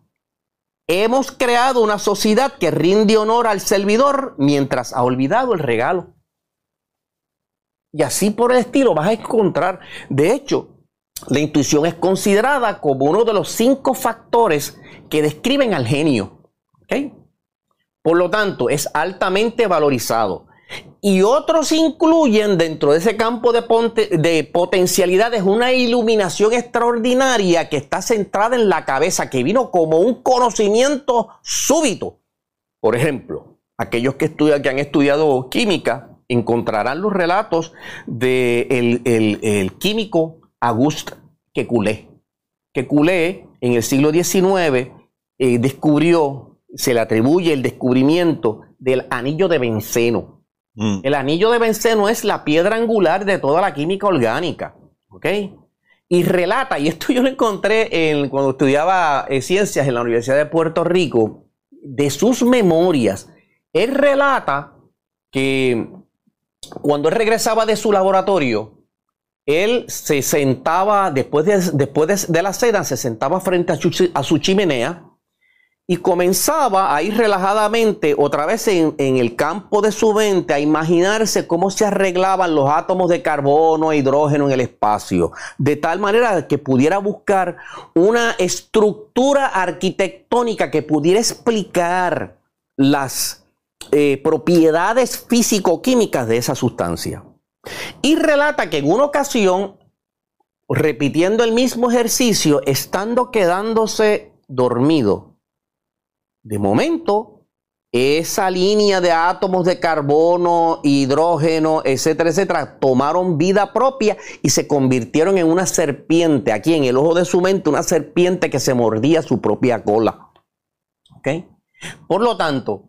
[SPEAKER 2] Hemos creado una sociedad que rinde honor al servidor mientras ha olvidado el regalo. Y así por el estilo vas a encontrar. De hecho, la intuición es considerada como uno de los cinco factores que describen al genio. Por lo tanto, es altamente valorizado. Y otros incluyen dentro de ese campo de, de, potencialidades una iluminación extraordinaria que está centrada en la cabeza, que vino como un conocimiento súbito. Por ejemplo, aquellos que, estudian, que han estudiado química encontrarán los relatos del de el, químico Auguste Kekulé. Kekulé en el siglo XIX eh, descubrió, se le atribuye el descubrimiento del anillo de benceno. Mm. El anillo de benceno es la piedra angular de toda la química orgánica. ¿Ok? Y relata, y esto yo lo encontré en, cuando estudiaba eh, ciencias en la Universidad de Puerto Rico, de sus memorias. Él relata que cuando él regresaba de su laboratorio, él se sentaba, después de, después de, la cena, se sentaba frente a su chimenea y comenzaba a ir relajadamente otra vez en, el campo de su mente a imaginarse cómo se arreglaban los átomos de carbono e hidrógeno en el espacio, de tal manera que pudiera buscar una estructura arquitectónica que pudiera explicar las eh, propiedades físico-químicas de esa sustancia. Y relata que en una ocasión, repitiendo el mismo ejercicio, estando quedándose dormido, de momento, esa línea de átomos de carbono, hidrógeno, etcétera, etcétera, tomaron vida propia y se convirtieron en una serpiente, aquí en el ojo de su mente, una serpiente que se mordía su propia cola. ¿Ok? Por lo tanto,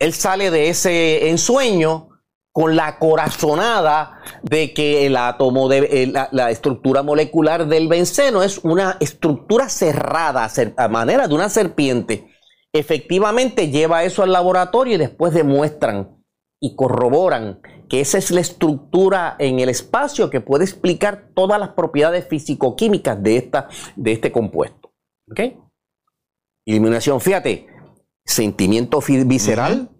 [SPEAKER 2] él sale de ese ensueño con la corazonada de que el átomo, de, la, la, estructura molecular del benceno es una estructura cerrada, a manera de una serpiente efectivamente lleva eso al laboratorio y después demuestran y corroboran que esa es la estructura en el espacio que puede explicar todas las propiedades físico-químicas de, esta, de este compuesto. ¿Ok? Iluminación, fíjate, sentimiento visceral,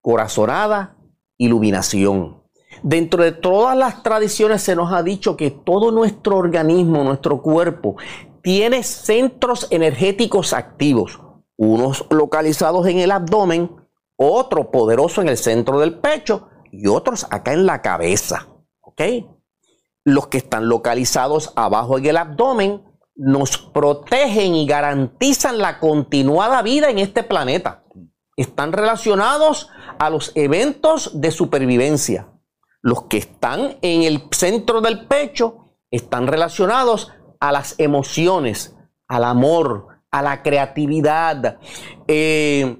[SPEAKER 2] corazonada, iluminación. Dentro de todas las tradiciones se nos ha dicho que todo nuestro organismo, nuestro cuerpo, tiene centros energéticos activos, unos localizados en el abdomen, otro poderoso en el centro del pecho y otros acá en la cabeza. ¿Ok? Los que están localizados abajo en el abdomen nos protegen y garantizan la continuada vida en este planeta. Están relacionados a los eventos de supervivencia. Los que están en el centro del pecho están relacionados a las emociones, al amor, a la creatividad. Eh,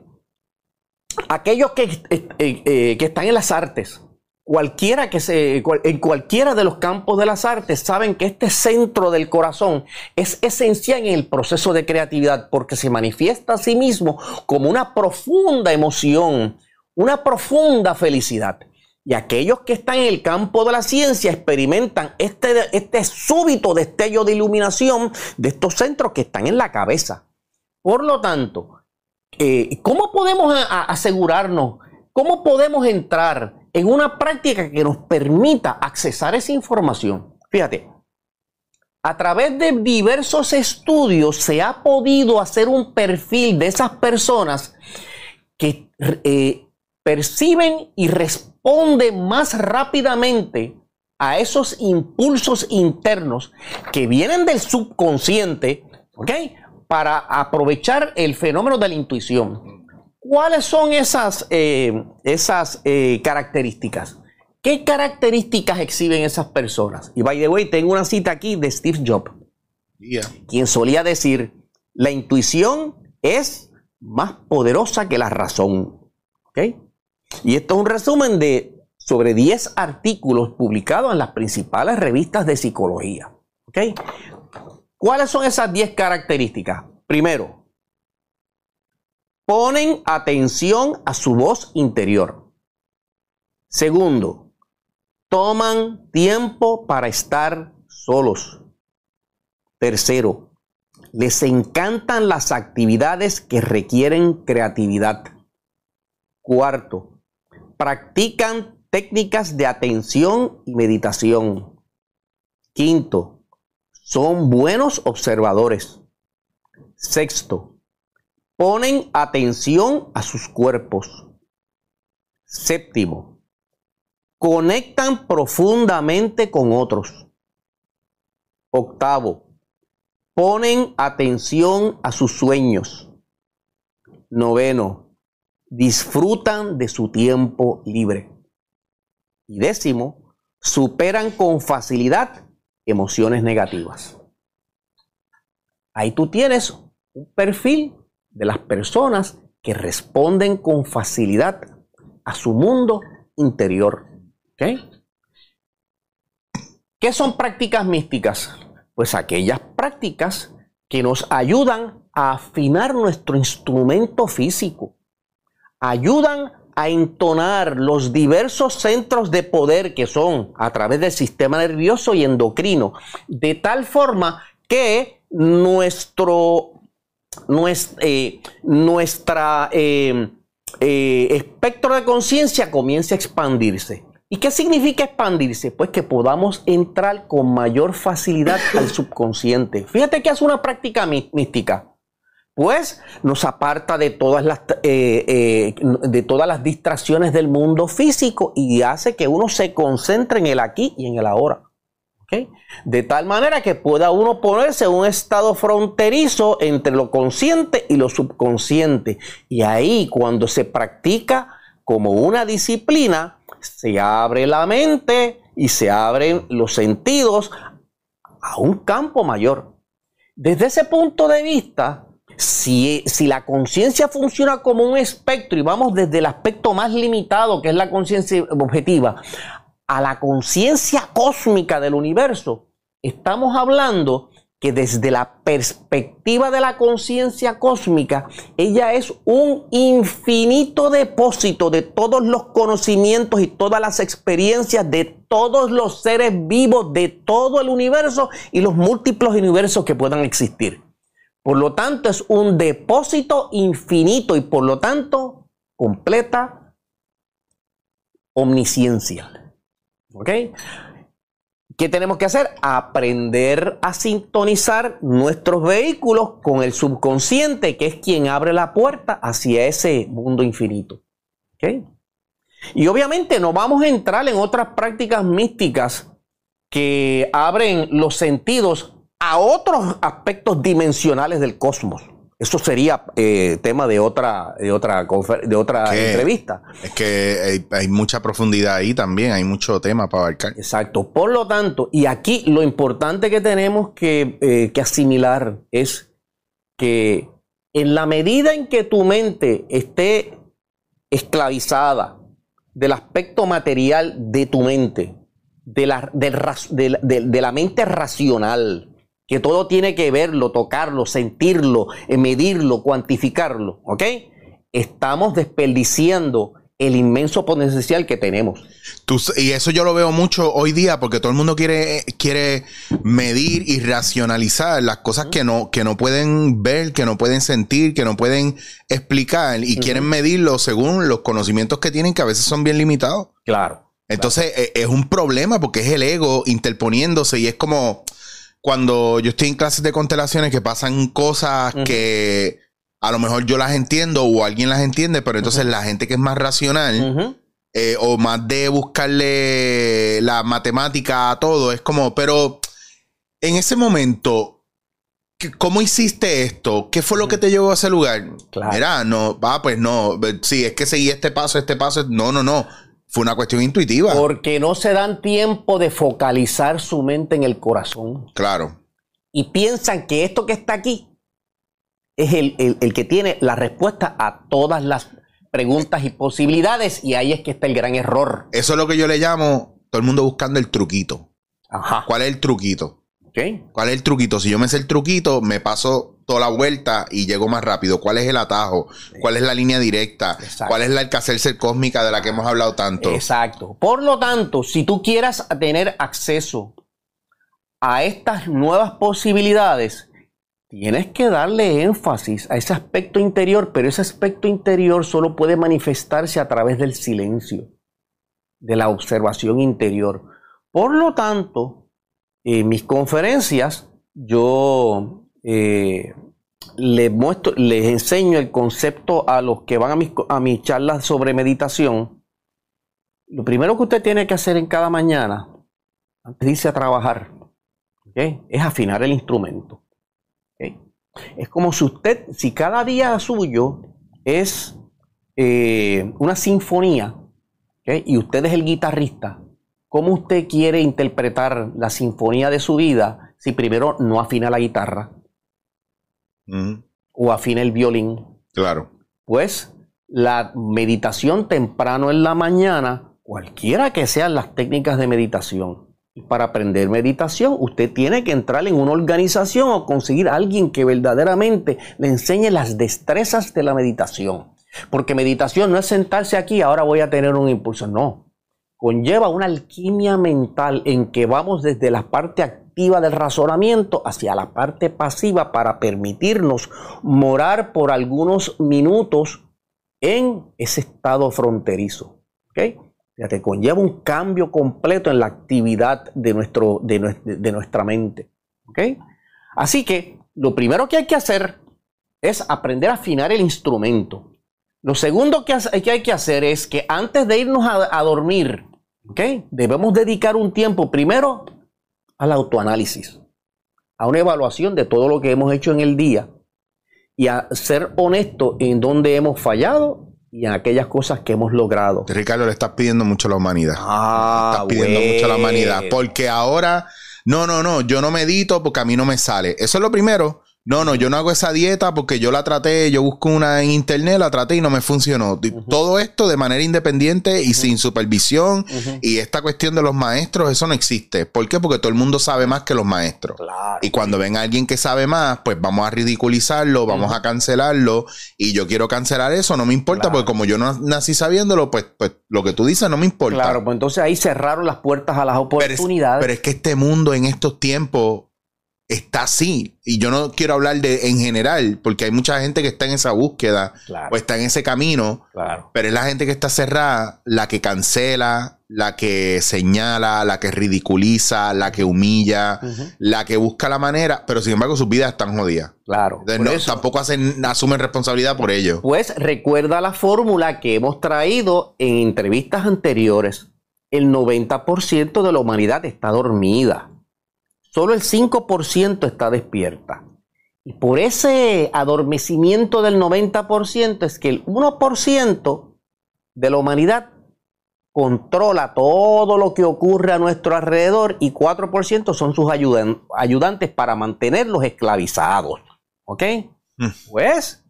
[SPEAKER 2] aquellos que, eh, eh, que, están en las artes, cualquiera que se, en cualquiera de los campos de las artes, saben que este centro del corazón es esencial en el proceso de creatividad porque se manifiesta a sí mismo como una profunda emoción, una profunda felicidad. Y aquellos que están en el campo de la ciencia experimentan este, este súbito destello de iluminación de estos centros que están en la cabeza. Por lo tanto, eh, ¿cómo podemos asegurarnos? ¿Cómo podemos entrar en una práctica que nos permita accesar esa información? Fíjate, a través de diversos estudios se ha podido hacer un perfil de esas personas que eh, perciben y responden más rápidamente a esos impulsos internos que vienen del subconsciente, ¿ok? Para aprovechar el fenómeno de la intuición. ¿Cuáles son esas, eh, esas eh, características? ¿Qué características exhiben esas personas? Y by the way, tengo una cita aquí de Steve Jobs, quien solía decir, la intuición es más poderosa que la razón. ¿ok? Y esto es un resumen de sobre 10 artículos publicados en las principales revistas de psicología. ¿Cuáles son esas 10 características? Primero, ponen atención a su voz interior. Segundo, toman tiempo para estar solos. Tercero, les encantan las actividades que requieren creatividad. Cuarto, practican técnicas de atención y meditación. Quinto, son buenos observadores. Sexto, ponen atención a sus cuerpos. Séptimo, conectan profundamente con otros. Octavo, ponen atención a sus sueños. Noveno, disfrutan de su tiempo libre. Y décimo, superan con facilidad emociones negativas. Ahí tú tienes un perfil de las personas que responden con facilidad a su mundo interior. ¿Qué son prácticas místicas? Pues aquellas prácticas que nos ayudan a afinar nuestro instrumento físico, ayudan a entonar los diversos centros de poder que son a través del sistema nervioso y endocrino, de tal forma que nuestro, eh, nuestra eh, eh, espectro de conciencia comience a expandirse. ¿Y qué significa expandirse? Pues que podamos entrar con mayor facilidad al subconsciente. Fíjate que es una práctica mística. Pues nos aparta de todas las de todas las distracciones del mundo físico y hace que uno se concentre en el aquí y en el ahora. De tal manera que pueda uno ponerse en un estado fronterizo entre lo consciente y lo subconsciente. Y ahí cuando se practica como una disciplina, se abre la mente y se abren los sentidos a un campo mayor. Desde ese punto de vista, si, si, la conciencia funciona como un espectro y vamos desde el aspecto más limitado, que es la conciencia objetiva, a la conciencia cósmica del universo, estamos hablando que desde la perspectiva de la conciencia cósmica, ella es un infinito depósito de todos los conocimientos y todas las experiencias de todos los seres vivos de todo el universo y los múltiples universos que puedan existir. Por lo tanto, es un depósito infinito y por lo tanto completa omnisciencia. ¿Ok? ¿Qué tenemos que hacer? Aprender a sintonizar nuestros vehículos con el subconsciente, que es quien abre la puerta hacia ese mundo infinito. ¿Ok? Y obviamente no vamos a entrar en otras prácticas místicas que abren los sentidos a otros aspectos dimensionales del cosmos. Eso sería eh, tema de otra, de otra, de otra entrevista.
[SPEAKER 1] Es que hay, mucha profundidad ahí también, hay mucho tema para abarcar.
[SPEAKER 2] Exacto. Por lo tanto, y aquí lo importante que tenemos que, eh, que asimilar es que en la medida en que tu mente esté esclavizada del aspecto material de tu mente, de la, de la mente racional, que todo tiene que verlo, tocarlo, sentirlo, eh, medirlo, cuantificarlo, ¿ok? Estamos desperdiciando el inmenso potencial que tenemos.
[SPEAKER 1] y eso yo lo veo mucho hoy día porque todo el mundo quiere, quiere medir y racionalizar las cosas que no, que no pueden ver, que no pueden sentir, que no pueden explicar y quieren medirlo según los conocimientos que tienen que a veces son bien limitados.
[SPEAKER 2] Claro.
[SPEAKER 1] Entonces e, es un problema porque es el ego interponiéndose y es como cuando yo estoy en clases de constelaciones que pasan cosas que a lo mejor yo las entiendo o alguien las entiende, pero entonces la gente que es más racional eh, o más de buscarle la matemática a todo, es como, pero en ese momento, ¿cómo hiciste esto? ¿Qué fue lo que te llevó a ese lugar? Claro. Mira, no, va, pues no, sí, es que seguí este paso, este paso, no, no, no. Fue una cuestión intuitiva.
[SPEAKER 2] Porque no se dan tiempo de focalizar su mente en el corazón.
[SPEAKER 1] Claro.
[SPEAKER 2] Y piensan que esto que está aquí es el, que tiene la respuesta a todas las preguntas y posibilidades. Y ahí es que está el gran error.
[SPEAKER 1] Eso es lo que yo le llamo todo el mundo buscando el truquito. Ajá. ¿Cuál es el truquito? ¿Cuál es el truquito? Si yo me sé el truquito, me paso toda la vuelta y llego más rápido. ¿Cuál es el atajo? ¿Cuál es la línea directa? ¿Cuál es la ser cósmica de la que hemos hablado tanto?
[SPEAKER 2] Exacto. Por lo tanto, si tú quieras tener acceso a estas nuevas posibilidades, tienes que darle énfasis a ese aspecto interior, pero ese aspecto interior solo puede manifestarse a través del silencio, de la observación interior. Por lo tanto, en mis conferencias yo eh, les muestro, les enseño el concepto a los que van a mis, a mis charlas sobre meditación. Lo primero que usted tiene que hacer en cada mañana, antes de irse a trabajar, es afinar el instrumento. Es como si usted, si cada día suyo es eh, una sinfonía, y usted es el guitarrista, ¿cómo usted quiere interpretar la sinfonía de su vida si primero no afina la guitarra? O afina el violín.
[SPEAKER 1] Claro.
[SPEAKER 2] Pues la meditación temprano en la mañana, cualquiera que sean las técnicas de meditación, y para aprender meditación, usted tiene que entrar en una organización o conseguir a alguien que verdaderamente le enseñe las destrezas de la meditación. Porque meditación no es sentarse aquí, ahora voy a tener un impulso. No. Conlleva una alquimia mental en que vamos desde la parte activa del razonamiento hacia la parte pasiva para permitirnos morar por algunos minutos en ese estado fronterizo. ¿okay? Fíjate, conlleva un cambio completo en la actividad de, nuestro, de, nuestra mente. Así que lo primero que hay que hacer es aprender a afinar el instrumento. Lo segundo que, hay que hacer es que antes de irnos a, dormir, debemos dedicar un tiempo primero al autoanálisis, a una evaluación de todo lo que hemos hecho en el día y a ser honesto en dónde hemos fallado y en aquellas cosas que hemos logrado.
[SPEAKER 1] Ricardo, le estás pidiendo mucho a la humanidad. Ah, estás pidiendo mucho a la humanidad. Porque ahora, no, no, no, yo no medito porque a mí no me sale. Eso es lo primero. No, no, yo no hago esa dieta porque yo la traté, yo busco una en internet, la traté y no me funcionó. Todo esto de manera independiente y sin supervisión. Y esta cuestión de los maestros, eso no existe. ¿Por qué? Porque todo el mundo sabe más que los maestros. Y cuando ven a alguien que sabe más, pues vamos a ridiculizarlo, vamos a cancelarlo. Y yo quiero cancelar eso, no me importa, porque como yo no nací sabiéndolo, pues, pues lo que tú dices no me importa.
[SPEAKER 2] Claro, pues entonces ahí cerraron las puertas a las oportunidades.
[SPEAKER 1] pero es que este mundo en estos tiempos está así. Y yo no quiero hablar de en general, porque hay mucha gente que está en esa búsqueda o está en ese camino. Pero es la gente que está cerrada, la que cancela, la que señala, la que ridiculiza, la que humilla, la que busca la manera, pero sin embargo sus vidas están jodidas.
[SPEAKER 2] Claro.
[SPEAKER 1] tampoco hacen, asumen responsabilidad por ello.
[SPEAKER 2] Pues recuerda la fórmula que hemos traído en entrevistas anteriores. El 90% de la humanidad está dormida solo el 5% está despierta. Y por ese adormecimiento del 90% es que el 1% de la humanidad controla todo lo que ocurre a nuestro alrededor y 4% son sus ayudantes para mantenerlos esclavizados. ¿Ok? Mm. Pues,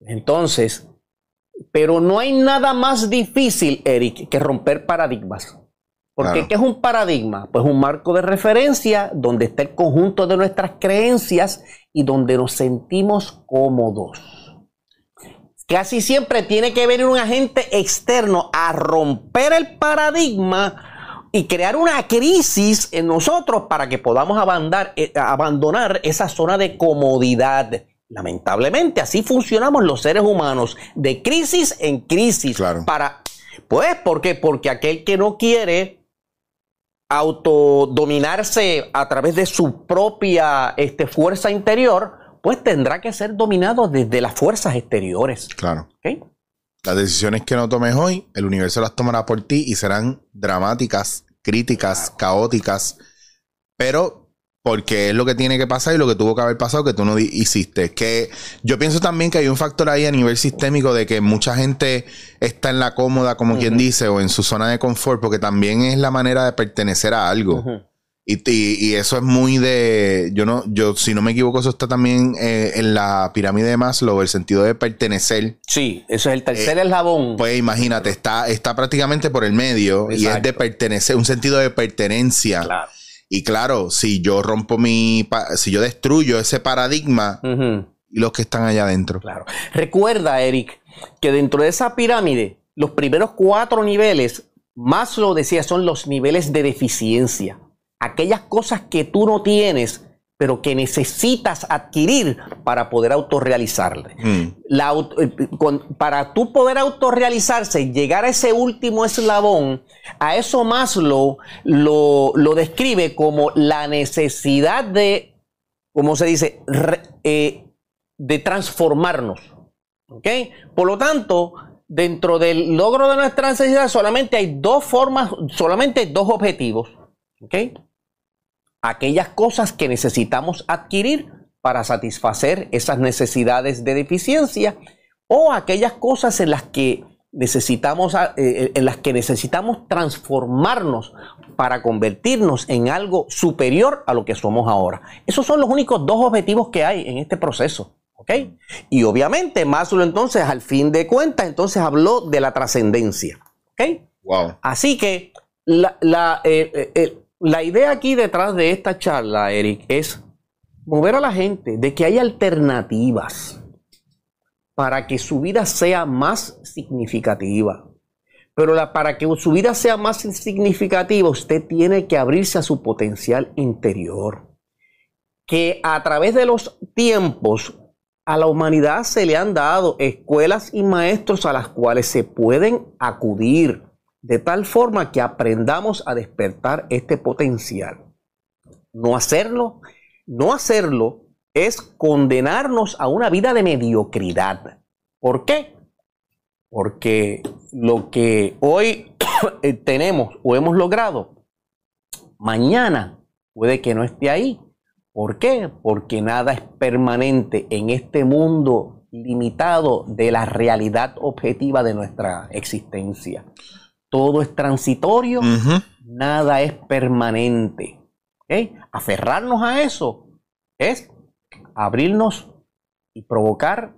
[SPEAKER 2] entonces, pero no hay nada más difícil, Eric, que romper paradigmas. Porque ¿qué es un paradigma? Pues un marco de referencia donde está el conjunto de nuestras creencias y donde nos sentimos cómodos. Casi siempre tiene que venir un agente externo a romper el paradigma y crear una crisis en nosotros para que podamos eh, abandonar esa zona de comodidad. Lamentablemente, así funcionamos los seres humanos, de crisis en crisis. Para, pues, ¿por qué? Porque aquel que no quiere autodominarse a través de su propia este, fuerza interior, pues tendrá que ser dominado desde las fuerzas exteriores.
[SPEAKER 1] Claro. Las decisiones que no tomes hoy, el universo las tomará por ti y serán dramáticas, críticas, caóticas, pero porque es lo que tiene que pasar y lo que tuvo que haber pasado que tú no hiciste. Que yo pienso también que hay un factor ahí a nivel sistémico de que mucha gente está en la cómoda, como quien dice, o en su zona de confort, porque también es la manera de pertenecer a algo. y, eso es muy de, yo no, yo si no me equivoco, eso está también eh, en la pirámide de Maslow, el sentido de pertenecer.
[SPEAKER 2] Sí, eso es el tercer eh, eslabón.
[SPEAKER 1] Pues imagínate, está, está prácticamente por el medio y es de pertenecer, un sentido de pertenencia. Claro. Y claro, si yo rompo mi, si yo destruyo ese paradigma y los que están allá adentro.
[SPEAKER 2] Claro. Recuerda, Eric, que dentro de esa pirámide, los primeros cuatro niveles, más lo decía, son los niveles de deficiencia. Aquellas cosas que tú no tienes pero que necesitas adquirir para poder autorrealizarle. Mm. Eh, para tú poder autorrealizarse, llegar a ese último eslabón, a eso más lo, lo describe como la necesidad de, ¿cómo se dice?, eh, de transformarnos. ¿Ok? Por lo tanto, dentro del logro de nuestra necesidad solamente hay dos formas, solamente dos objetivos. ¿Ok? Aquellas cosas que necesitamos adquirir para satisfacer esas necesidades de deficiencia o aquellas cosas en las que necesitamos, eh, en las que necesitamos transformarnos para convertirnos en algo superior a lo que somos ahora. Esos son los únicos dos objetivos que hay en este proceso. ¿Ok? Y obviamente Maslow entonces, al fin de cuentas, entonces habló de la trascendencia. ¿Ok?
[SPEAKER 1] Wow.
[SPEAKER 2] Así que la, la, eh, eh, la idea aquí detrás de esta charla, Eric, es mover a la gente de que hay alternativas para que su vida sea más significativa. Pero la, para que su vida sea más significativa, usted tiene que abrirse a su potencial interior. Que a través de los tiempos a la humanidad se le han dado escuelas y maestros a las cuales se pueden acudir de tal forma que aprendamos a despertar este potencial. No hacerlo no hacerlo es condenarnos a una vida de mediocridad. ¿Por qué? Porque lo que hoy tenemos o hemos logrado, mañana puede que no esté ahí. ¿Por qué? Porque nada es permanente en este mundo limitado de la realidad objetiva de nuestra existencia. Todo es transitorio, nada es permanente. Aferrarnos a eso es abrirnos y provocar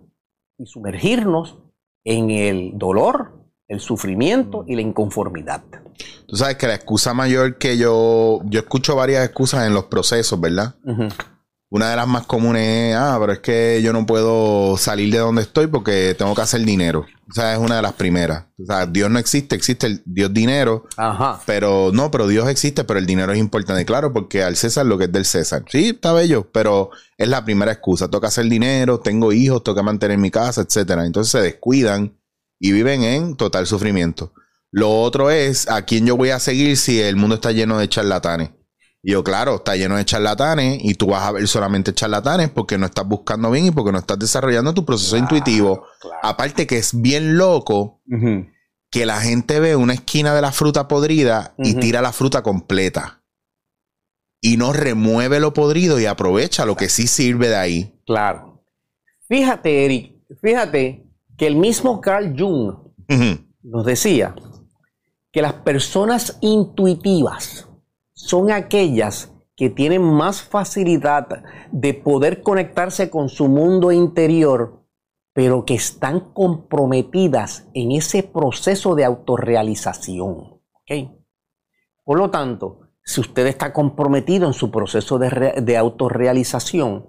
[SPEAKER 2] y sumergirnos en el dolor, el sufrimiento y la inconformidad.
[SPEAKER 1] Tú sabes que la excusa mayor que yo, yo escucho varias excusas en los procesos, ¿verdad? Una de las más comunes es, ah, pero es que yo no puedo salir de donde estoy porque tengo que hacer dinero. O sea, es una de las primeras. O sea, Dios no existe, existe el Dios dinero. Ajá. Pero no, pero Dios existe, pero el dinero es importante. Claro, porque al César lo que es del César. Sí, está bello, pero es la primera excusa. Toca hacer dinero, tengo hijos, toca mantener mi casa, etcétera. Entonces se descuidan y viven en total sufrimiento. Lo otro es a quién yo voy a seguir si el mundo está lleno de charlatanes. Y yo, claro, está lleno de charlatanes y tú vas a ver solamente charlatanes porque no estás buscando bien y porque no estás desarrollando tu proceso intuitivo. Aparte que es bien loco que la gente ve una esquina de la fruta podrida y tira la fruta completa. Y no remueve lo podrido y aprovecha lo que sí sirve de ahí.
[SPEAKER 2] Claro. Fíjate, Eric, fíjate que el mismo Carl Jung nos decía que las personas intuitivas, son aquellas que tienen más facilidad de poder conectarse con su mundo interior, pero que están comprometidas en ese proceso de autorrealización. Por lo tanto, si usted está comprometido en su proceso de, de autorrealización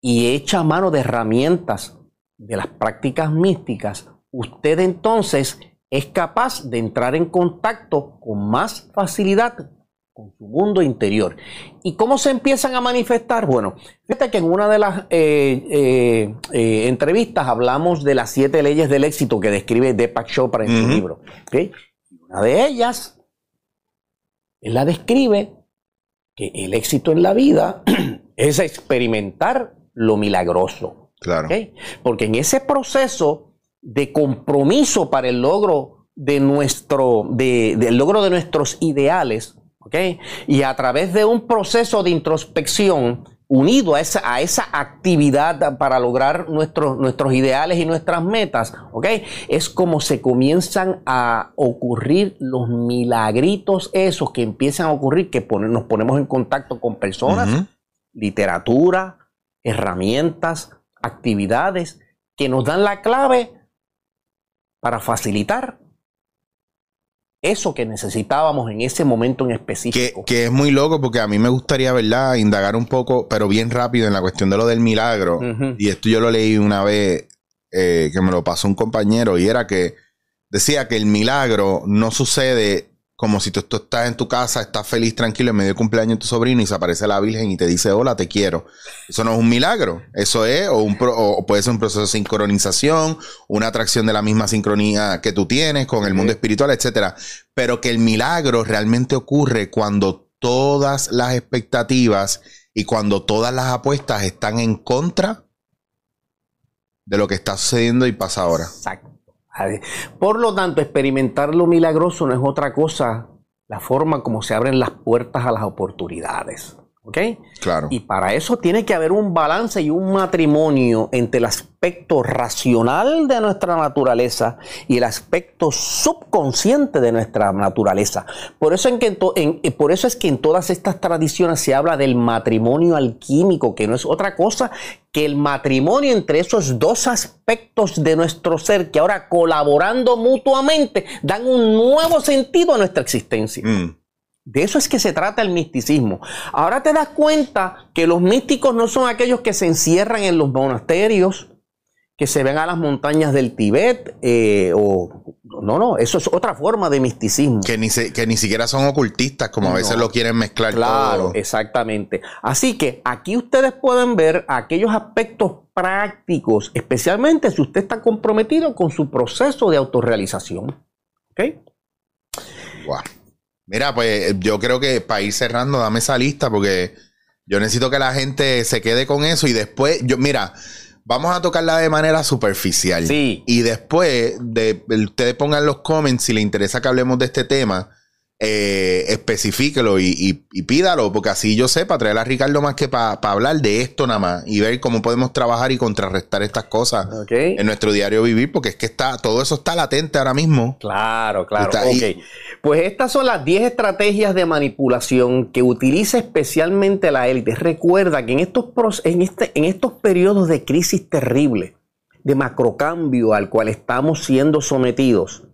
[SPEAKER 2] y echa mano de herramientas de las prácticas místicas, usted entonces es capaz de entrar en contacto con más facilidad con su mundo interior. ¿Y cómo se empiezan a manifestar? Bueno, fíjate que en una de las eh, eh, eh, entrevistas hablamos de las siete leyes del éxito que describe Deepak Chopra en su libro. Una de ellas, él la describe que el éxito en la vida es experimentar lo milagroso.
[SPEAKER 1] Claro.
[SPEAKER 2] Porque en ese proceso de compromiso para el logro de nuestro, del logro de nuestros ideales, y a través de un proceso de introspección unido a esa, a esa actividad para lograr nuestros, nuestros ideales y nuestras metas, Es como se comienzan a ocurrir los milagritos esos que empiezan a ocurrir, que nos ponemos en contacto con personas, literatura, herramientas, actividades que nos dan la clave para facilitar eso que necesitábamos en ese momento en específico.
[SPEAKER 1] Que, es muy loco porque a mí me gustaría, ¿verdad?, indagar un poco, pero bien rápido en la cuestión de lo del milagro. Y esto yo lo leí una vez eh, que me lo pasó un compañero y era que decía que el milagro no sucede como si tú, estás en tu casa, estás feliz, tranquilo, en medio de cumpleaños de tu sobrino y se aparece la Virgen y te dice, hola, te quiero. Eso no es un milagro. Eso es, o, un o puede ser un proceso de sincronización, una atracción de la misma sincronía que tú tienes con el mundo espiritual, etcétera. Pero que el milagro realmente ocurre cuando todas las expectativas y cuando todas las apuestas están en contra de lo que está sucediendo y pasa ahora.
[SPEAKER 2] Exacto. Por lo tanto, experimentar lo milagroso no es otra cosa la forma como se abren las puertas a las oportunidades. ¿Ok?
[SPEAKER 1] Claro.
[SPEAKER 2] Y para eso tiene que haber un balance y un matrimonio entre el aspecto racional de nuestra naturaleza y el aspecto subconsciente de nuestra naturaleza. Por eso, en que en, por eso es que en todas estas tradiciones se habla del matrimonio alquímico, que no es otra cosa que el matrimonio entre esos dos aspectos de nuestro ser que ahora colaborando mutuamente dan un nuevo sentido a nuestra existencia. Mm. De eso es que se trata el misticismo. Ahora te das cuenta que los místicos no son aquellos que se encierran en los monasterios, que se ven a las montañas del Tíbet, eh, o no, no, eso es otra forma de misticismo.
[SPEAKER 1] Que ni, que ni siquiera son ocultistas, como a veces lo quieren mezclar.
[SPEAKER 2] Claro, exactamente. Así que aquí ustedes pueden ver aquellos aspectos prácticos, especialmente si usted está comprometido con su proceso de autorrealización. ¿Ok?
[SPEAKER 1] Wow. Mira, pues yo creo que para ir cerrando, dame esa lista porque yo necesito que la gente se quede con eso y después, yo, mira, vamos a tocarla de manera superficial.
[SPEAKER 2] Sí.
[SPEAKER 1] Y después, de, ustedes pongan los comments si les interesa que hablemos de este tema eh, especifíquelo y, pídalo, porque así yo sé, para traer a Ricardo más que para hablar de esto nada más y ver cómo podemos trabajar y contrarrestar estas cosas en nuestro diario vivir, porque es que está, todo eso está latente ahora mismo.
[SPEAKER 2] Claro, claro. Pues estas son las 10 estrategias de manipulación que utiliza especialmente la élite. Recuerda que en estos, en, este, en estos periodos de crisis terrible, de macrocambio al cual estamos siendo sometidos,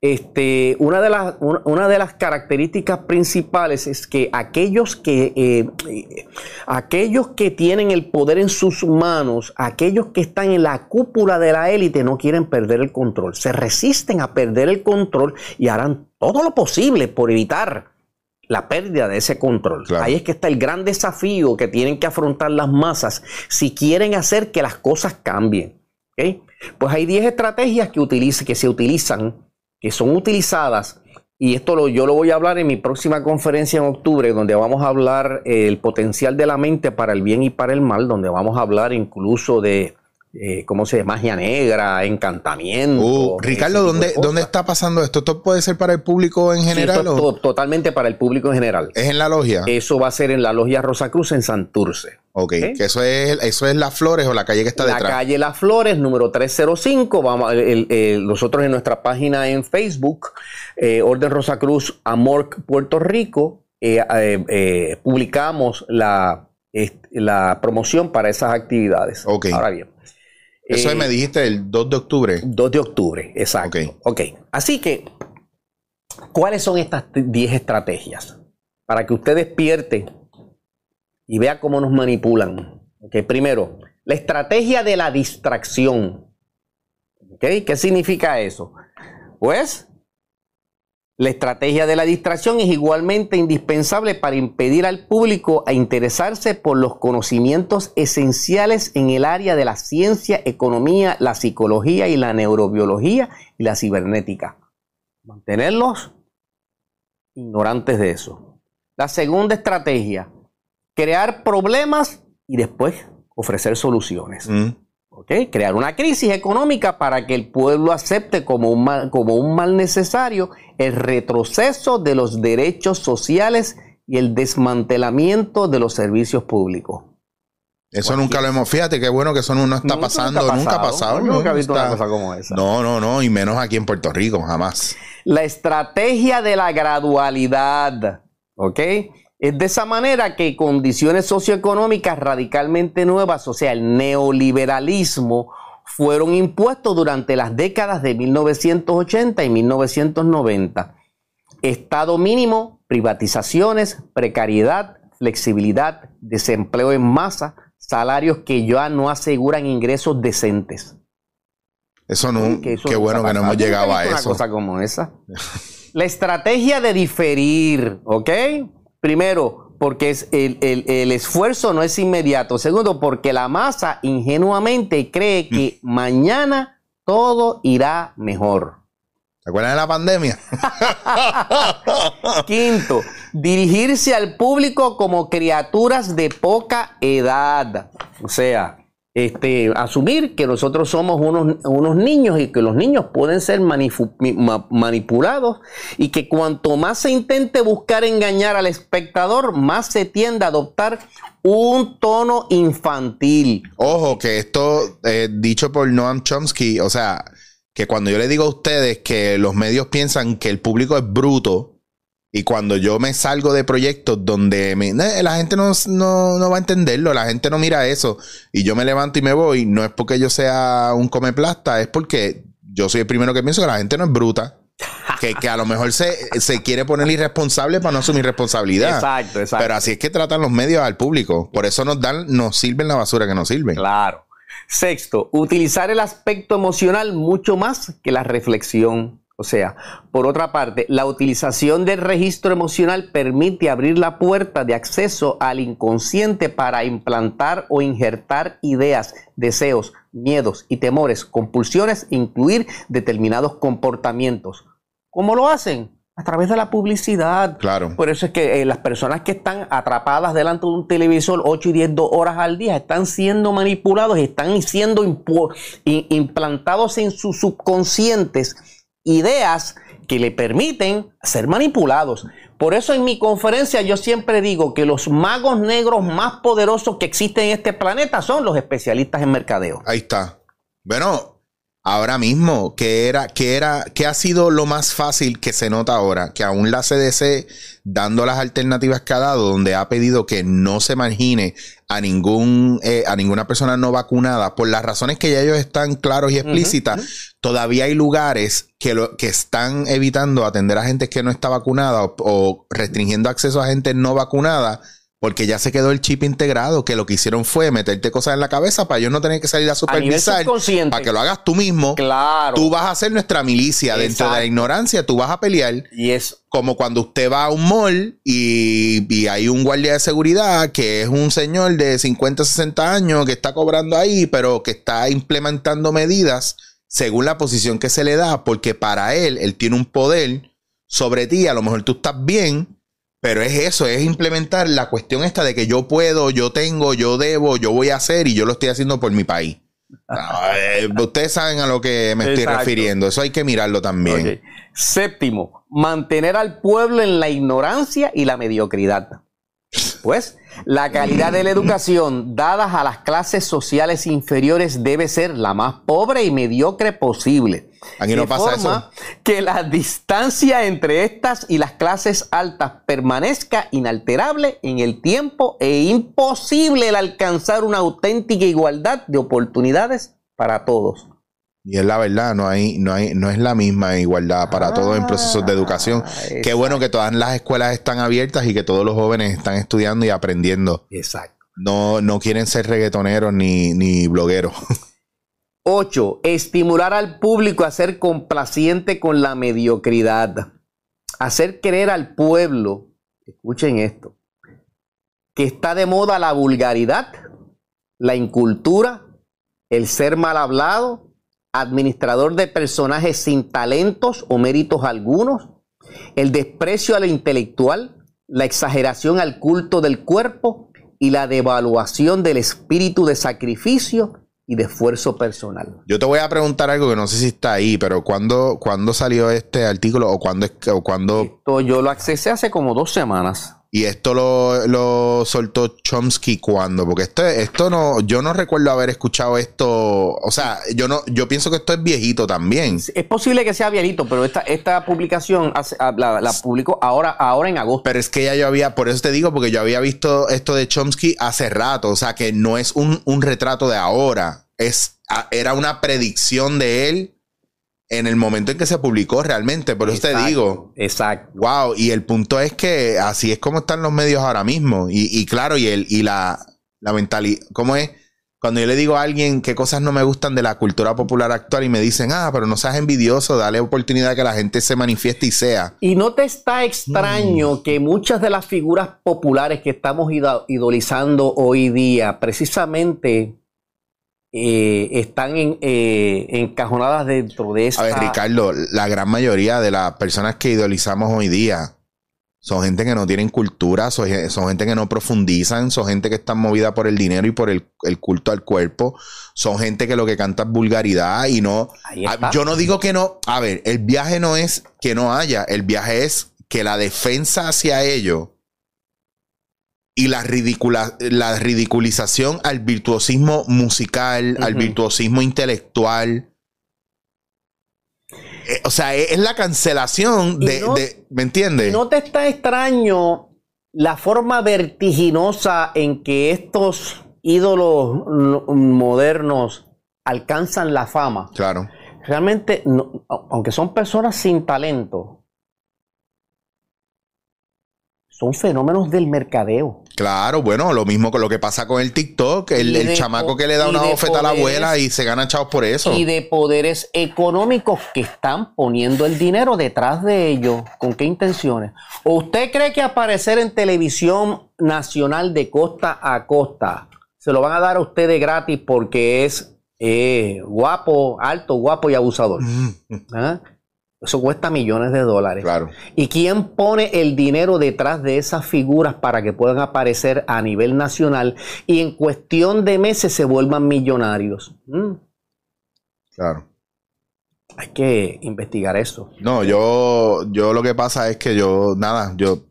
[SPEAKER 2] este, una, de las, una, de las características principales es que aquellos que, eh, aquellos que tienen el poder en sus manos, aquellos que están en la cúpula de la élite, no quieren perder el control. Se resisten a perder el control y harán todo lo posible por evitar la pérdida de ese control. Ahí es que está el gran desafío que tienen que afrontar las masas si quieren hacer que las cosas cambien. Pues hay 10 estrategias que, que se utilizan que son utilizadas, y esto lo, yo lo voy a hablar en mi próxima conferencia en octubre, donde vamos a hablar eh, el potencial de la mente para el bien y para el mal, donde vamos a hablar incluso de, eh, ¿cómo se llama? Magia negra, encantamiento.
[SPEAKER 1] Uh, Ricardo, ¿dónde, ¿dónde está pasando esto? ¿Esto puede ser para el público en general?
[SPEAKER 2] totalmente para el público en general.
[SPEAKER 1] ¿Es en la logia?
[SPEAKER 2] Eso va a ser en la logia Rosa Cruz en Santurce.
[SPEAKER 1] Ok, que eso es, eso es Las Flores o la calle que está detrás.
[SPEAKER 2] La calle Las Flores, número 305. Vamos, nosotros en nuestra página en Facebook, eh, Orden Rosa Cruz, Amor Puerto Rico, eh, publicamos la, la promoción para esas actividades.
[SPEAKER 1] Ok.
[SPEAKER 2] Ahora bien.
[SPEAKER 1] Eso me dijiste el 2 de octubre.
[SPEAKER 2] 2 de octubre, exacto. Ok. Así que, ¿cuáles son estas 10 estrategias? Para que usted despierte y vea cómo nos manipulan. Okay. Primero, la estrategia de la distracción. Okay. ¿Qué significa eso? Pues la estrategia de la distracción es igualmente indispensable para impedir al público a interesarse por los conocimientos esenciales en el área de la ciencia, economía, la psicología y la neurobiología y la cibernética. Mantenerlos ignorantes de eso. La segunda estrategia, crear problemas y después ofrecer soluciones. Mm. Crear una crisis económica para que el pueblo acepte como un, mal, como un mal necesario el retroceso de los derechos sociales y el desmantelamiento de los servicios públicos.
[SPEAKER 1] Eso nunca lo hemos, fíjate qué bueno que eso no está pasando, nunca ha pasado.
[SPEAKER 2] Nunca, ha visto una cosa como esa.
[SPEAKER 1] No, no, no, y menos aquí en Puerto Rico, jamás.
[SPEAKER 2] La estrategia de la gradualidad, ¿ok? Es de esa manera que condiciones socioeconómicas radicalmente nuevas, o sea, el neoliberalismo, fueron impuestos durante las décadas de 1980 y 1990. Estado mínimo, privatizaciones, precariedad, flexibilidad, desempleo en masa, salarios que ya no aseguran ingresos decentes.
[SPEAKER 1] Eso no, qué bueno que no hemos llegado a eso. Una
[SPEAKER 2] cosa como esa. La estrategia de diferir, ¿ok? Primero, porque es el, esfuerzo no es inmediato. Segundo, porque la masa ingenuamente cree que mm. mañana todo irá mejor.
[SPEAKER 1] ¿Se acuerdan de la pandemia?
[SPEAKER 2] Quinto, dirigirse al público como criaturas de poca edad. O sea, este, asumir que nosotros somos unos, unos, niños y que los niños pueden ser manipulados y que cuanto más se intente buscar engañar al espectador, más se tiende a adoptar un tono infantil.
[SPEAKER 1] Ojo, que esto eh, dicho por Noam Chomsky, o sea, que cuando yo le digo a ustedes que los medios piensan que el público es bruto, y cuando yo me salgo de proyectos donde la gente no, va a entenderlo, la gente no mira eso, y yo me levanto y me voy, no es porque yo sea un come plasta, es porque yo soy el primero que pienso que la gente no es bruta. Que, que, a lo mejor se, se, quiere poner irresponsable para no asumir responsabilidad. Exacto, exacto. Pero así es que tratan los medios al público. Por eso nos dan, nos sirven la basura que nos sirven.
[SPEAKER 2] Claro. Sexto, utilizar el aspecto emocional mucho más que la reflexión. O sea, por otra parte, la utilización del registro emocional permite abrir la puerta de acceso al inconsciente para implantar o injertar ideas, deseos, miedos y temores, compulsiones, incluir determinados comportamientos. ¿Cómo lo hacen? A través de la publicidad.
[SPEAKER 1] Claro.
[SPEAKER 2] Por eso es que eh, las personas que están atrapadas delante de un televisor 8 y 10 horas al día están siendo manipulados y están siendo implantados en sus subconscientes ideas que le permiten ser manipulados. Por eso en mi conferencia yo siempre digo que los magos negros más poderosos que existen en este planeta son los especialistas en mercadeo.
[SPEAKER 1] Ahí está. Bueno, ahora mismo, ¿qué era, qué era, qué ha sido lo más fácil que se nota ahora? Que aún la CDC, dando las alternativas que ha dado, donde ha pedido que no se margine a ningún, eh, a ninguna persona no vacunada, por las razones que ya ellos están claros y explícitas, todavía hay lugares que lo, que están evitando atender a gente que no está vacunada o restringiendo acceso a gente no vacunada porque ya se quedó el chip integrado, que lo que hicieron fue meterte cosas en la cabeza para ellos no tener que salir a supervisar. para que lo hagas tú mismo.
[SPEAKER 2] Claro.
[SPEAKER 1] Tú vas a ser nuestra milicia. Dentro de la ignorancia, tú vas a pelear.
[SPEAKER 2] Y es.
[SPEAKER 1] Como cuando usted va a un mall y, y, hay un guardia de seguridad que es un señor de 50, 60 años que está cobrando ahí, pero que está implementando medidas según la posición que se le da, porque para él, él tiene un poder sobre ti. A lo mejor tú estás bien pero es eso, es implementar la cuestión esta de que yo puedo, yo tengo, yo debo, yo voy a hacer y yo lo estoy haciendo por mi país. Eh, ustedes saben a lo que me estoy refiriendo. Eso hay que mirarlo también.
[SPEAKER 2] Séptimo, mantener al pueblo en la ignorancia y la mediocridad. Pues la calidad de la educación dadas a las clases sociales inferiores debe ser la más pobre y mediocre posible.
[SPEAKER 1] Aquí no pasa
[SPEAKER 2] forma que la distancia entre estas y las clases altas permanezca inalterable en el tiempo e imposible el alcanzar una auténtica igualdad de oportunidades para todos.
[SPEAKER 1] Y es la verdad, no hay, no hay, no es la misma igualdad para todos en procesos de educación. Ah, Qué bueno que todas las escuelas están abiertas y que todos los jóvenes están estudiando y aprendiendo.
[SPEAKER 2] Exacto.
[SPEAKER 1] No, no quieren ser reggaetoneros ni, ni blogueros.
[SPEAKER 2] 8. Estimular al público a ser complaciente con la mediocridad. Hacer creer al pueblo, escuchen esto, que está de moda la vulgaridad, la incultura, el ser mal hablado, administrador de personajes sin talentos o méritos algunos, el desprecio a lo intelectual, la exageración al culto del cuerpo y la devaluación del espíritu de sacrificio y de esfuerzo personal.
[SPEAKER 1] Yo te voy a preguntar algo que no sé si está ahí, pero ¿cuándo, ¿cuándo salió este artículo o cuándo, o cuándo...
[SPEAKER 2] Esto yo lo accesé hace como dos semanas.
[SPEAKER 1] Y esto lo, lo, soltó Chomsky cuando, porque esto, esto no, yo no recuerdo haber escuchado esto, o sea, yo no, yo pienso que esto es viejito también.
[SPEAKER 2] Es posible que sea viejito, pero esta, esta publicación ah, la, publicó ahora, ahora en agosto.
[SPEAKER 1] Pero es que ya yo había, por eso te digo, porque yo había visto esto de Chomsky hace rato, o sea, que no es un, un retrato de ahora, es, ah, era una predicción de él en el momento en que se publicó realmente. Por eso te digo.
[SPEAKER 2] Exacto.
[SPEAKER 1] Wow. Y el punto es que así es como están los medios ahora mismo. Y, y claro, y, el, y la, la mentalidad. ¿Cómo es? Cuando yo le digo a alguien qué cosas no me gustan de la cultura popular actual y me dicen, ah, pero no seas envidioso, dale oportunidad que la gente se manifieste y sea.
[SPEAKER 2] Y no te está extraño mm. que muchas de las figuras populares que estamos idolizando hoy día, precisamente eh, están eh, encajonadas dentro de esa.
[SPEAKER 1] A ver, Ricardo, la gran mayoría de las personas que idolizamos hoy día son gente que no tienen cultura, son, gente que no profundizan, son gente que está movida por el dinero y por el, culto al cuerpo, son gente que lo que canta es vulgaridad y no... Yo no digo que no, a ver, el viaje no es que no haya, el viaje es que la defensa hacia ello y la, la ridiculización al virtuosismo musical, al virtuosismo intelectual, eh, o sea, es, la cancelación de, ¿me entiendes?
[SPEAKER 2] ¿No te está extraño la forma vertiginosa en que estos ídolos modernos alcanzan la fama?
[SPEAKER 1] Claro.
[SPEAKER 2] Realmente, aunque son personas sin talento, son fenómenos del mercadeo.
[SPEAKER 1] Claro, bueno, lo mismo con lo que pasa con el TikTok, el, chamaco que le da una bofeta a la abuela y se gana chavos por eso.
[SPEAKER 2] Y de poderes económicos que están poniendo el dinero detrás de ellos. ¿Con qué intenciones? ¿O usted cree que aparecer en televisión nacional de costa a costa se lo van a dar a usted de gratis porque es eh, guapo, alto, guapo y abusador? Mm. ¿Ah? Eso cuesta millones de dólares.
[SPEAKER 1] Claro.
[SPEAKER 2] ¿Y quién pone el dinero detrás de esas figuras para que puedan aparecer a nivel nacional y en cuestión de meses se vuelvan millonarios? Mm.
[SPEAKER 1] Claro.
[SPEAKER 2] Hay que investigar eso.
[SPEAKER 1] No, yo, yo lo que pasa es que yo, nada, yo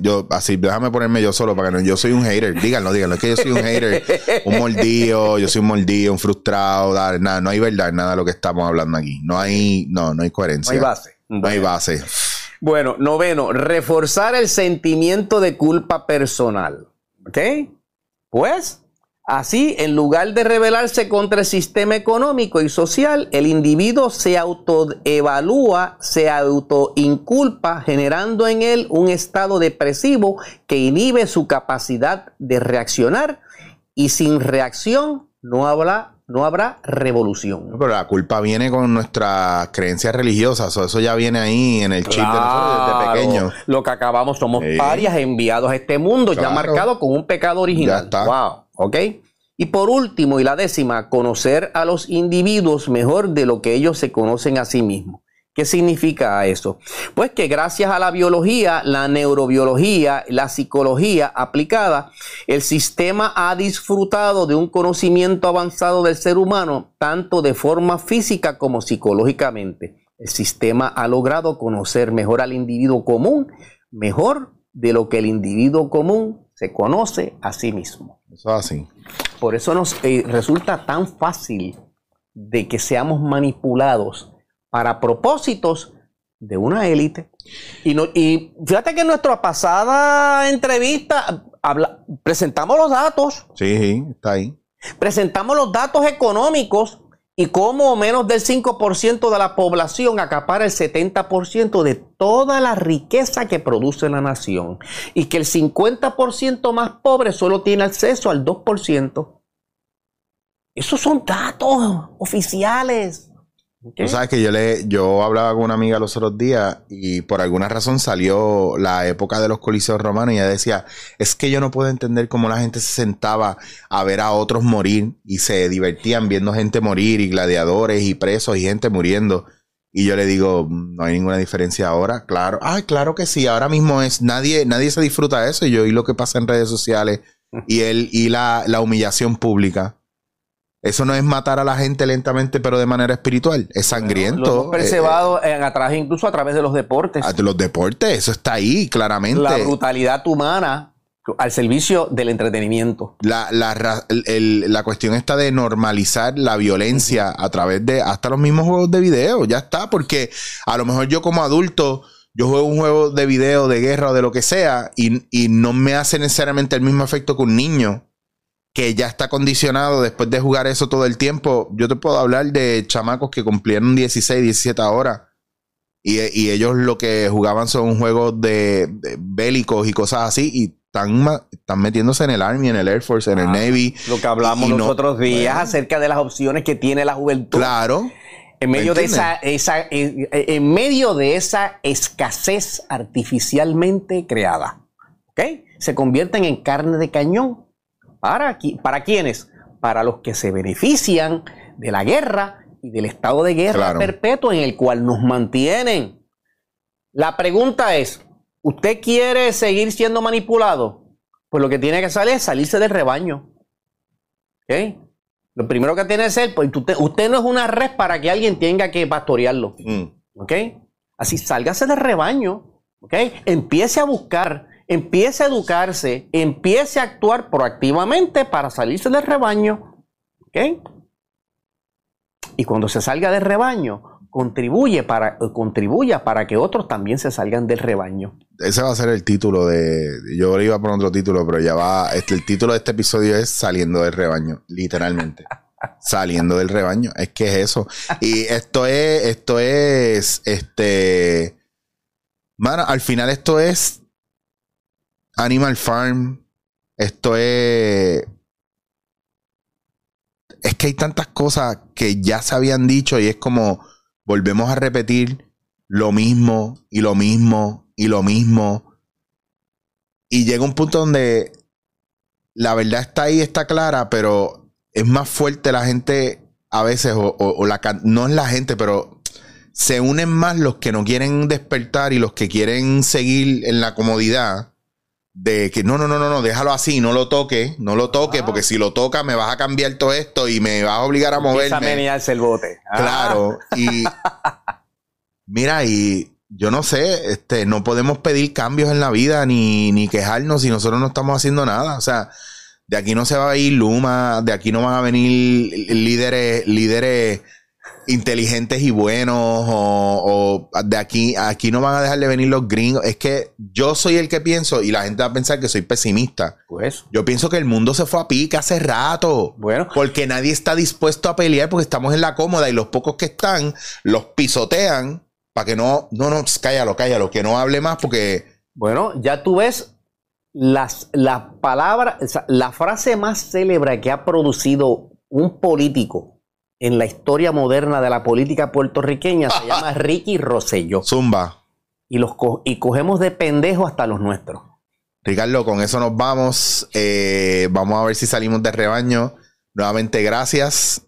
[SPEAKER 1] yo, así, déjame ponerme yo solo para que no, yo soy un hater, díganlo, díganlo, es que yo soy un hater, un mordido, yo soy un mordido, un frustrado, nada, no hay verdad, nada de lo que estamos hablando aquí, no hay, no, no hay coherencia.
[SPEAKER 2] No hay base.
[SPEAKER 1] No hay base.
[SPEAKER 2] Bueno, noveno, reforzar el sentimiento de culpa personal. ¿Ok? Pues Así, en lugar de rebelarse contra el sistema económico y social, el individuo se autoevalúa, se autoinculpa, generando en él un estado depresivo que inhibe su capacidad de reaccionar y sin reacción no habrá no habrá revolución.
[SPEAKER 1] Pero la culpa viene con nuestras creencias religiosas, eso ya viene ahí en el chip de nosotros desde pequeño.
[SPEAKER 2] Lo que acabamos somos parias enviados a este mundo, ya marcado con un pecado original. Ya está. Wow. ¿Ok? Y por último, y la décima, conocer a los individuos mejor de lo que ellos se conocen a sí mismos. ¿Qué significa eso? Pues que gracias a la biología, la neurobiología, la psicología aplicada, el sistema ha disfrutado de un conocimiento avanzado del ser humano, tanto de forma física como psicológicamente. El sistema ha logrado conocer mejor al individuo común, mejor de lo que el individuo común se conoce a sí mismo.
[SPEAKER 1] Eso así.
[SPEAKER 2] Por eso nos eh, resulta tan fácil de que seamos manipulados para propósitos de una élite. Y, no, y fíjate que en nuestra pasada entrevista presentamos los datos.
[SPEAKER 1] Sí, está ahí.
[SPEAKER 2] Presentamos los datos económicos y cómo menos del 5% de la población acapara el 70% de toda la riqueza que produce la nación y que el 50% más pobre solo tiene acceso al 2%. Esos son datos oficiales.
[SPEAKER 1] Tú sabes que yo le, yo hablaba con una amiga los otros días y por alguna razón salió la época de los coliseos romanos y ella decía, es que yo no puedo entender cómo la gente se sentaba a ver a otros morir y se divertían viendo gente morir y gladiadores y presos y gente muriendo. Y yo le digo, no hay ninguna diferencia ahora, claro. Ay, claro que sí, ahora mismo es, nadie, nadie se disfruta de eso y yo oí lo que pasa en redes sociales y él y la, la humillación pública. Eso no es matar a la gente lentamente, pero de manera espiritual. Es sangriento. lo
[SPEAKER 2] percebado eh, eh, incluso a través de los deportes.
[SPEAKER 1] De los deportes, eso está ahí, claramente.
[SPEAKER 2] La brutalidad humana al servicio del entretenimiento.
[SPEAKER 1] La, la, la, cuestión está de normalizar la violencia a través de hasta los mismos juegos de video. Ya está, porque a lo mejor yo como adulto, yo juego un juego de video de guerra o de lo que sea y, y no me hace necesariamente el mismo efecto que un niño que ya está condicionado después de jugar eso todo el tiempo. Yo te puedo hablar de chamacos que cumplieron 16, 17 horas. Y, ellos lo que jugaban son juegos de, bélicos y cosas así. Y están, están metiéndose en el Army, en el Air Force, en el ah, Navy.
[SPEAKER 2] Lo que hablamos los otros días acerca de las opciones que tiene la juventud.
[SPEAKER 1] Claro.
[SPEAKER 2] En medio, de esa, esa en, medio de esa escasez artificialmente creada. ¿Ok? Se convierten en carne de cañón ¿Para, ¿Para quiénes? Para los que se benefician de la guerra y del estado de guerra perpetuo en el cual nos mantienen. La pregunta es, ¿Usted quiere seguir siendo manipulado? Pues lo que tiene que hacer es salirse del rebaño. ¿Ok? Lo primero que tiene que hacer, pues usted, no es una red para que alguien tenga que pastorearlo. Mm. ¿Ok? Así, sálgase del rebaño. ¿Ok? Empiece a buscar, empiece a educarse, empiece a actuar proactivamente para salirse del rebaño. ¿Ok? Y cuando se salga del rebaño, contribuye para, contribuya para que otros también se salgan del rebaño.
[SPEAKER 1] Ese va a ser el título de. Yo iba a poner otro título, pero ya va. Este, el título de este episodio es Saliendo del rebaño, literalmente. Saliendo del rebaño. Es que es eso. Y esto es. Esto es. Este. Mano, al final esto es. Animal Farm. Esto es. Es que hay tantas cosas que ya se habían dicho y es como volvemos a repetir lo mismo y lo mismo y lo mismo. Y llega un punto donde la verdad está ahí, está clara, pero es más fuerte la gente a veces, o, la, no es la gente, pero se unen más los que no quieren despertar y los que quieren seguir en la comodidad de que no, no, no, no, no, déjalo así, no lo toque, no lo toque, porque si lo toca me vas a cambiar todo esto y me vas a obligar a moverme.
[SPEAKER 2] Empieza a el bote.
[SPEAKER 1] Ah. Claro, y mira, y yo no sé, este, no podemos pedir cambios en la vida ni, ni quejarnos si nosotros no estamos haciendo nada. O sea, de aquí no se va a ir Luma, de aquí no van a venir líderes, líderes inteligentes y buenos o, de aquí aquí no van a dejar de venir los gringos. Es que yo soy el que pienso y la gente va a pensar que soy pesimista.
[SPEAKER 2] Pues
[SPEAKER 1] yo pienso que el mundo se fue a pique hace rato.
[SPEAKER 2] Bueno.
[SPEAKER 1] Porque nadie está dispuesto a pelear porque estamos en la cómoda y los pocos que están los pisotean para que no no no cállalo cállalo que no hable más porque
[SPEAKER 2] bueno ya tú ves las la palabra la frase más célebre que ha producido un político en la historia moderna de la política puertorriqueña se llama Ricky Rosselló.
[SPEAKER 1] Zumba.
[SPEAKER 2] Y, los y cogemos de pendejo hasta los nuestros.
[SPEAKER 1] Ricardo, con eso nos vamos. Eh, vamos a ver si salimos de rebaño. Nuevamente, gracias.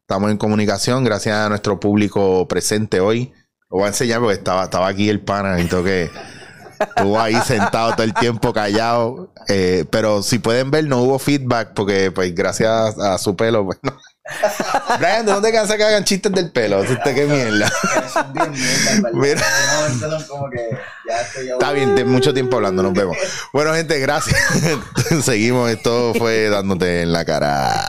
[SPEAKER 1] Estamos en comunicación. Gracias a nuestro público presente hoy. Lo voy a enseñar porque estaba, estaba aquí el pana y que estuvo ahí sentado todo el tiempo callado. Eh, pero si pueden ver, no hubo feedback porque, pues, gracias a su pelo, pues, Brian, ¿de dónde cansa que hagan chistes del pelo? ¿Usted qué mierda? Mira. Está bien, de mucho tiempo hablando, nos vemos. Bueno, gente, gracias. Seguimos. Esto fue dándote en la cara.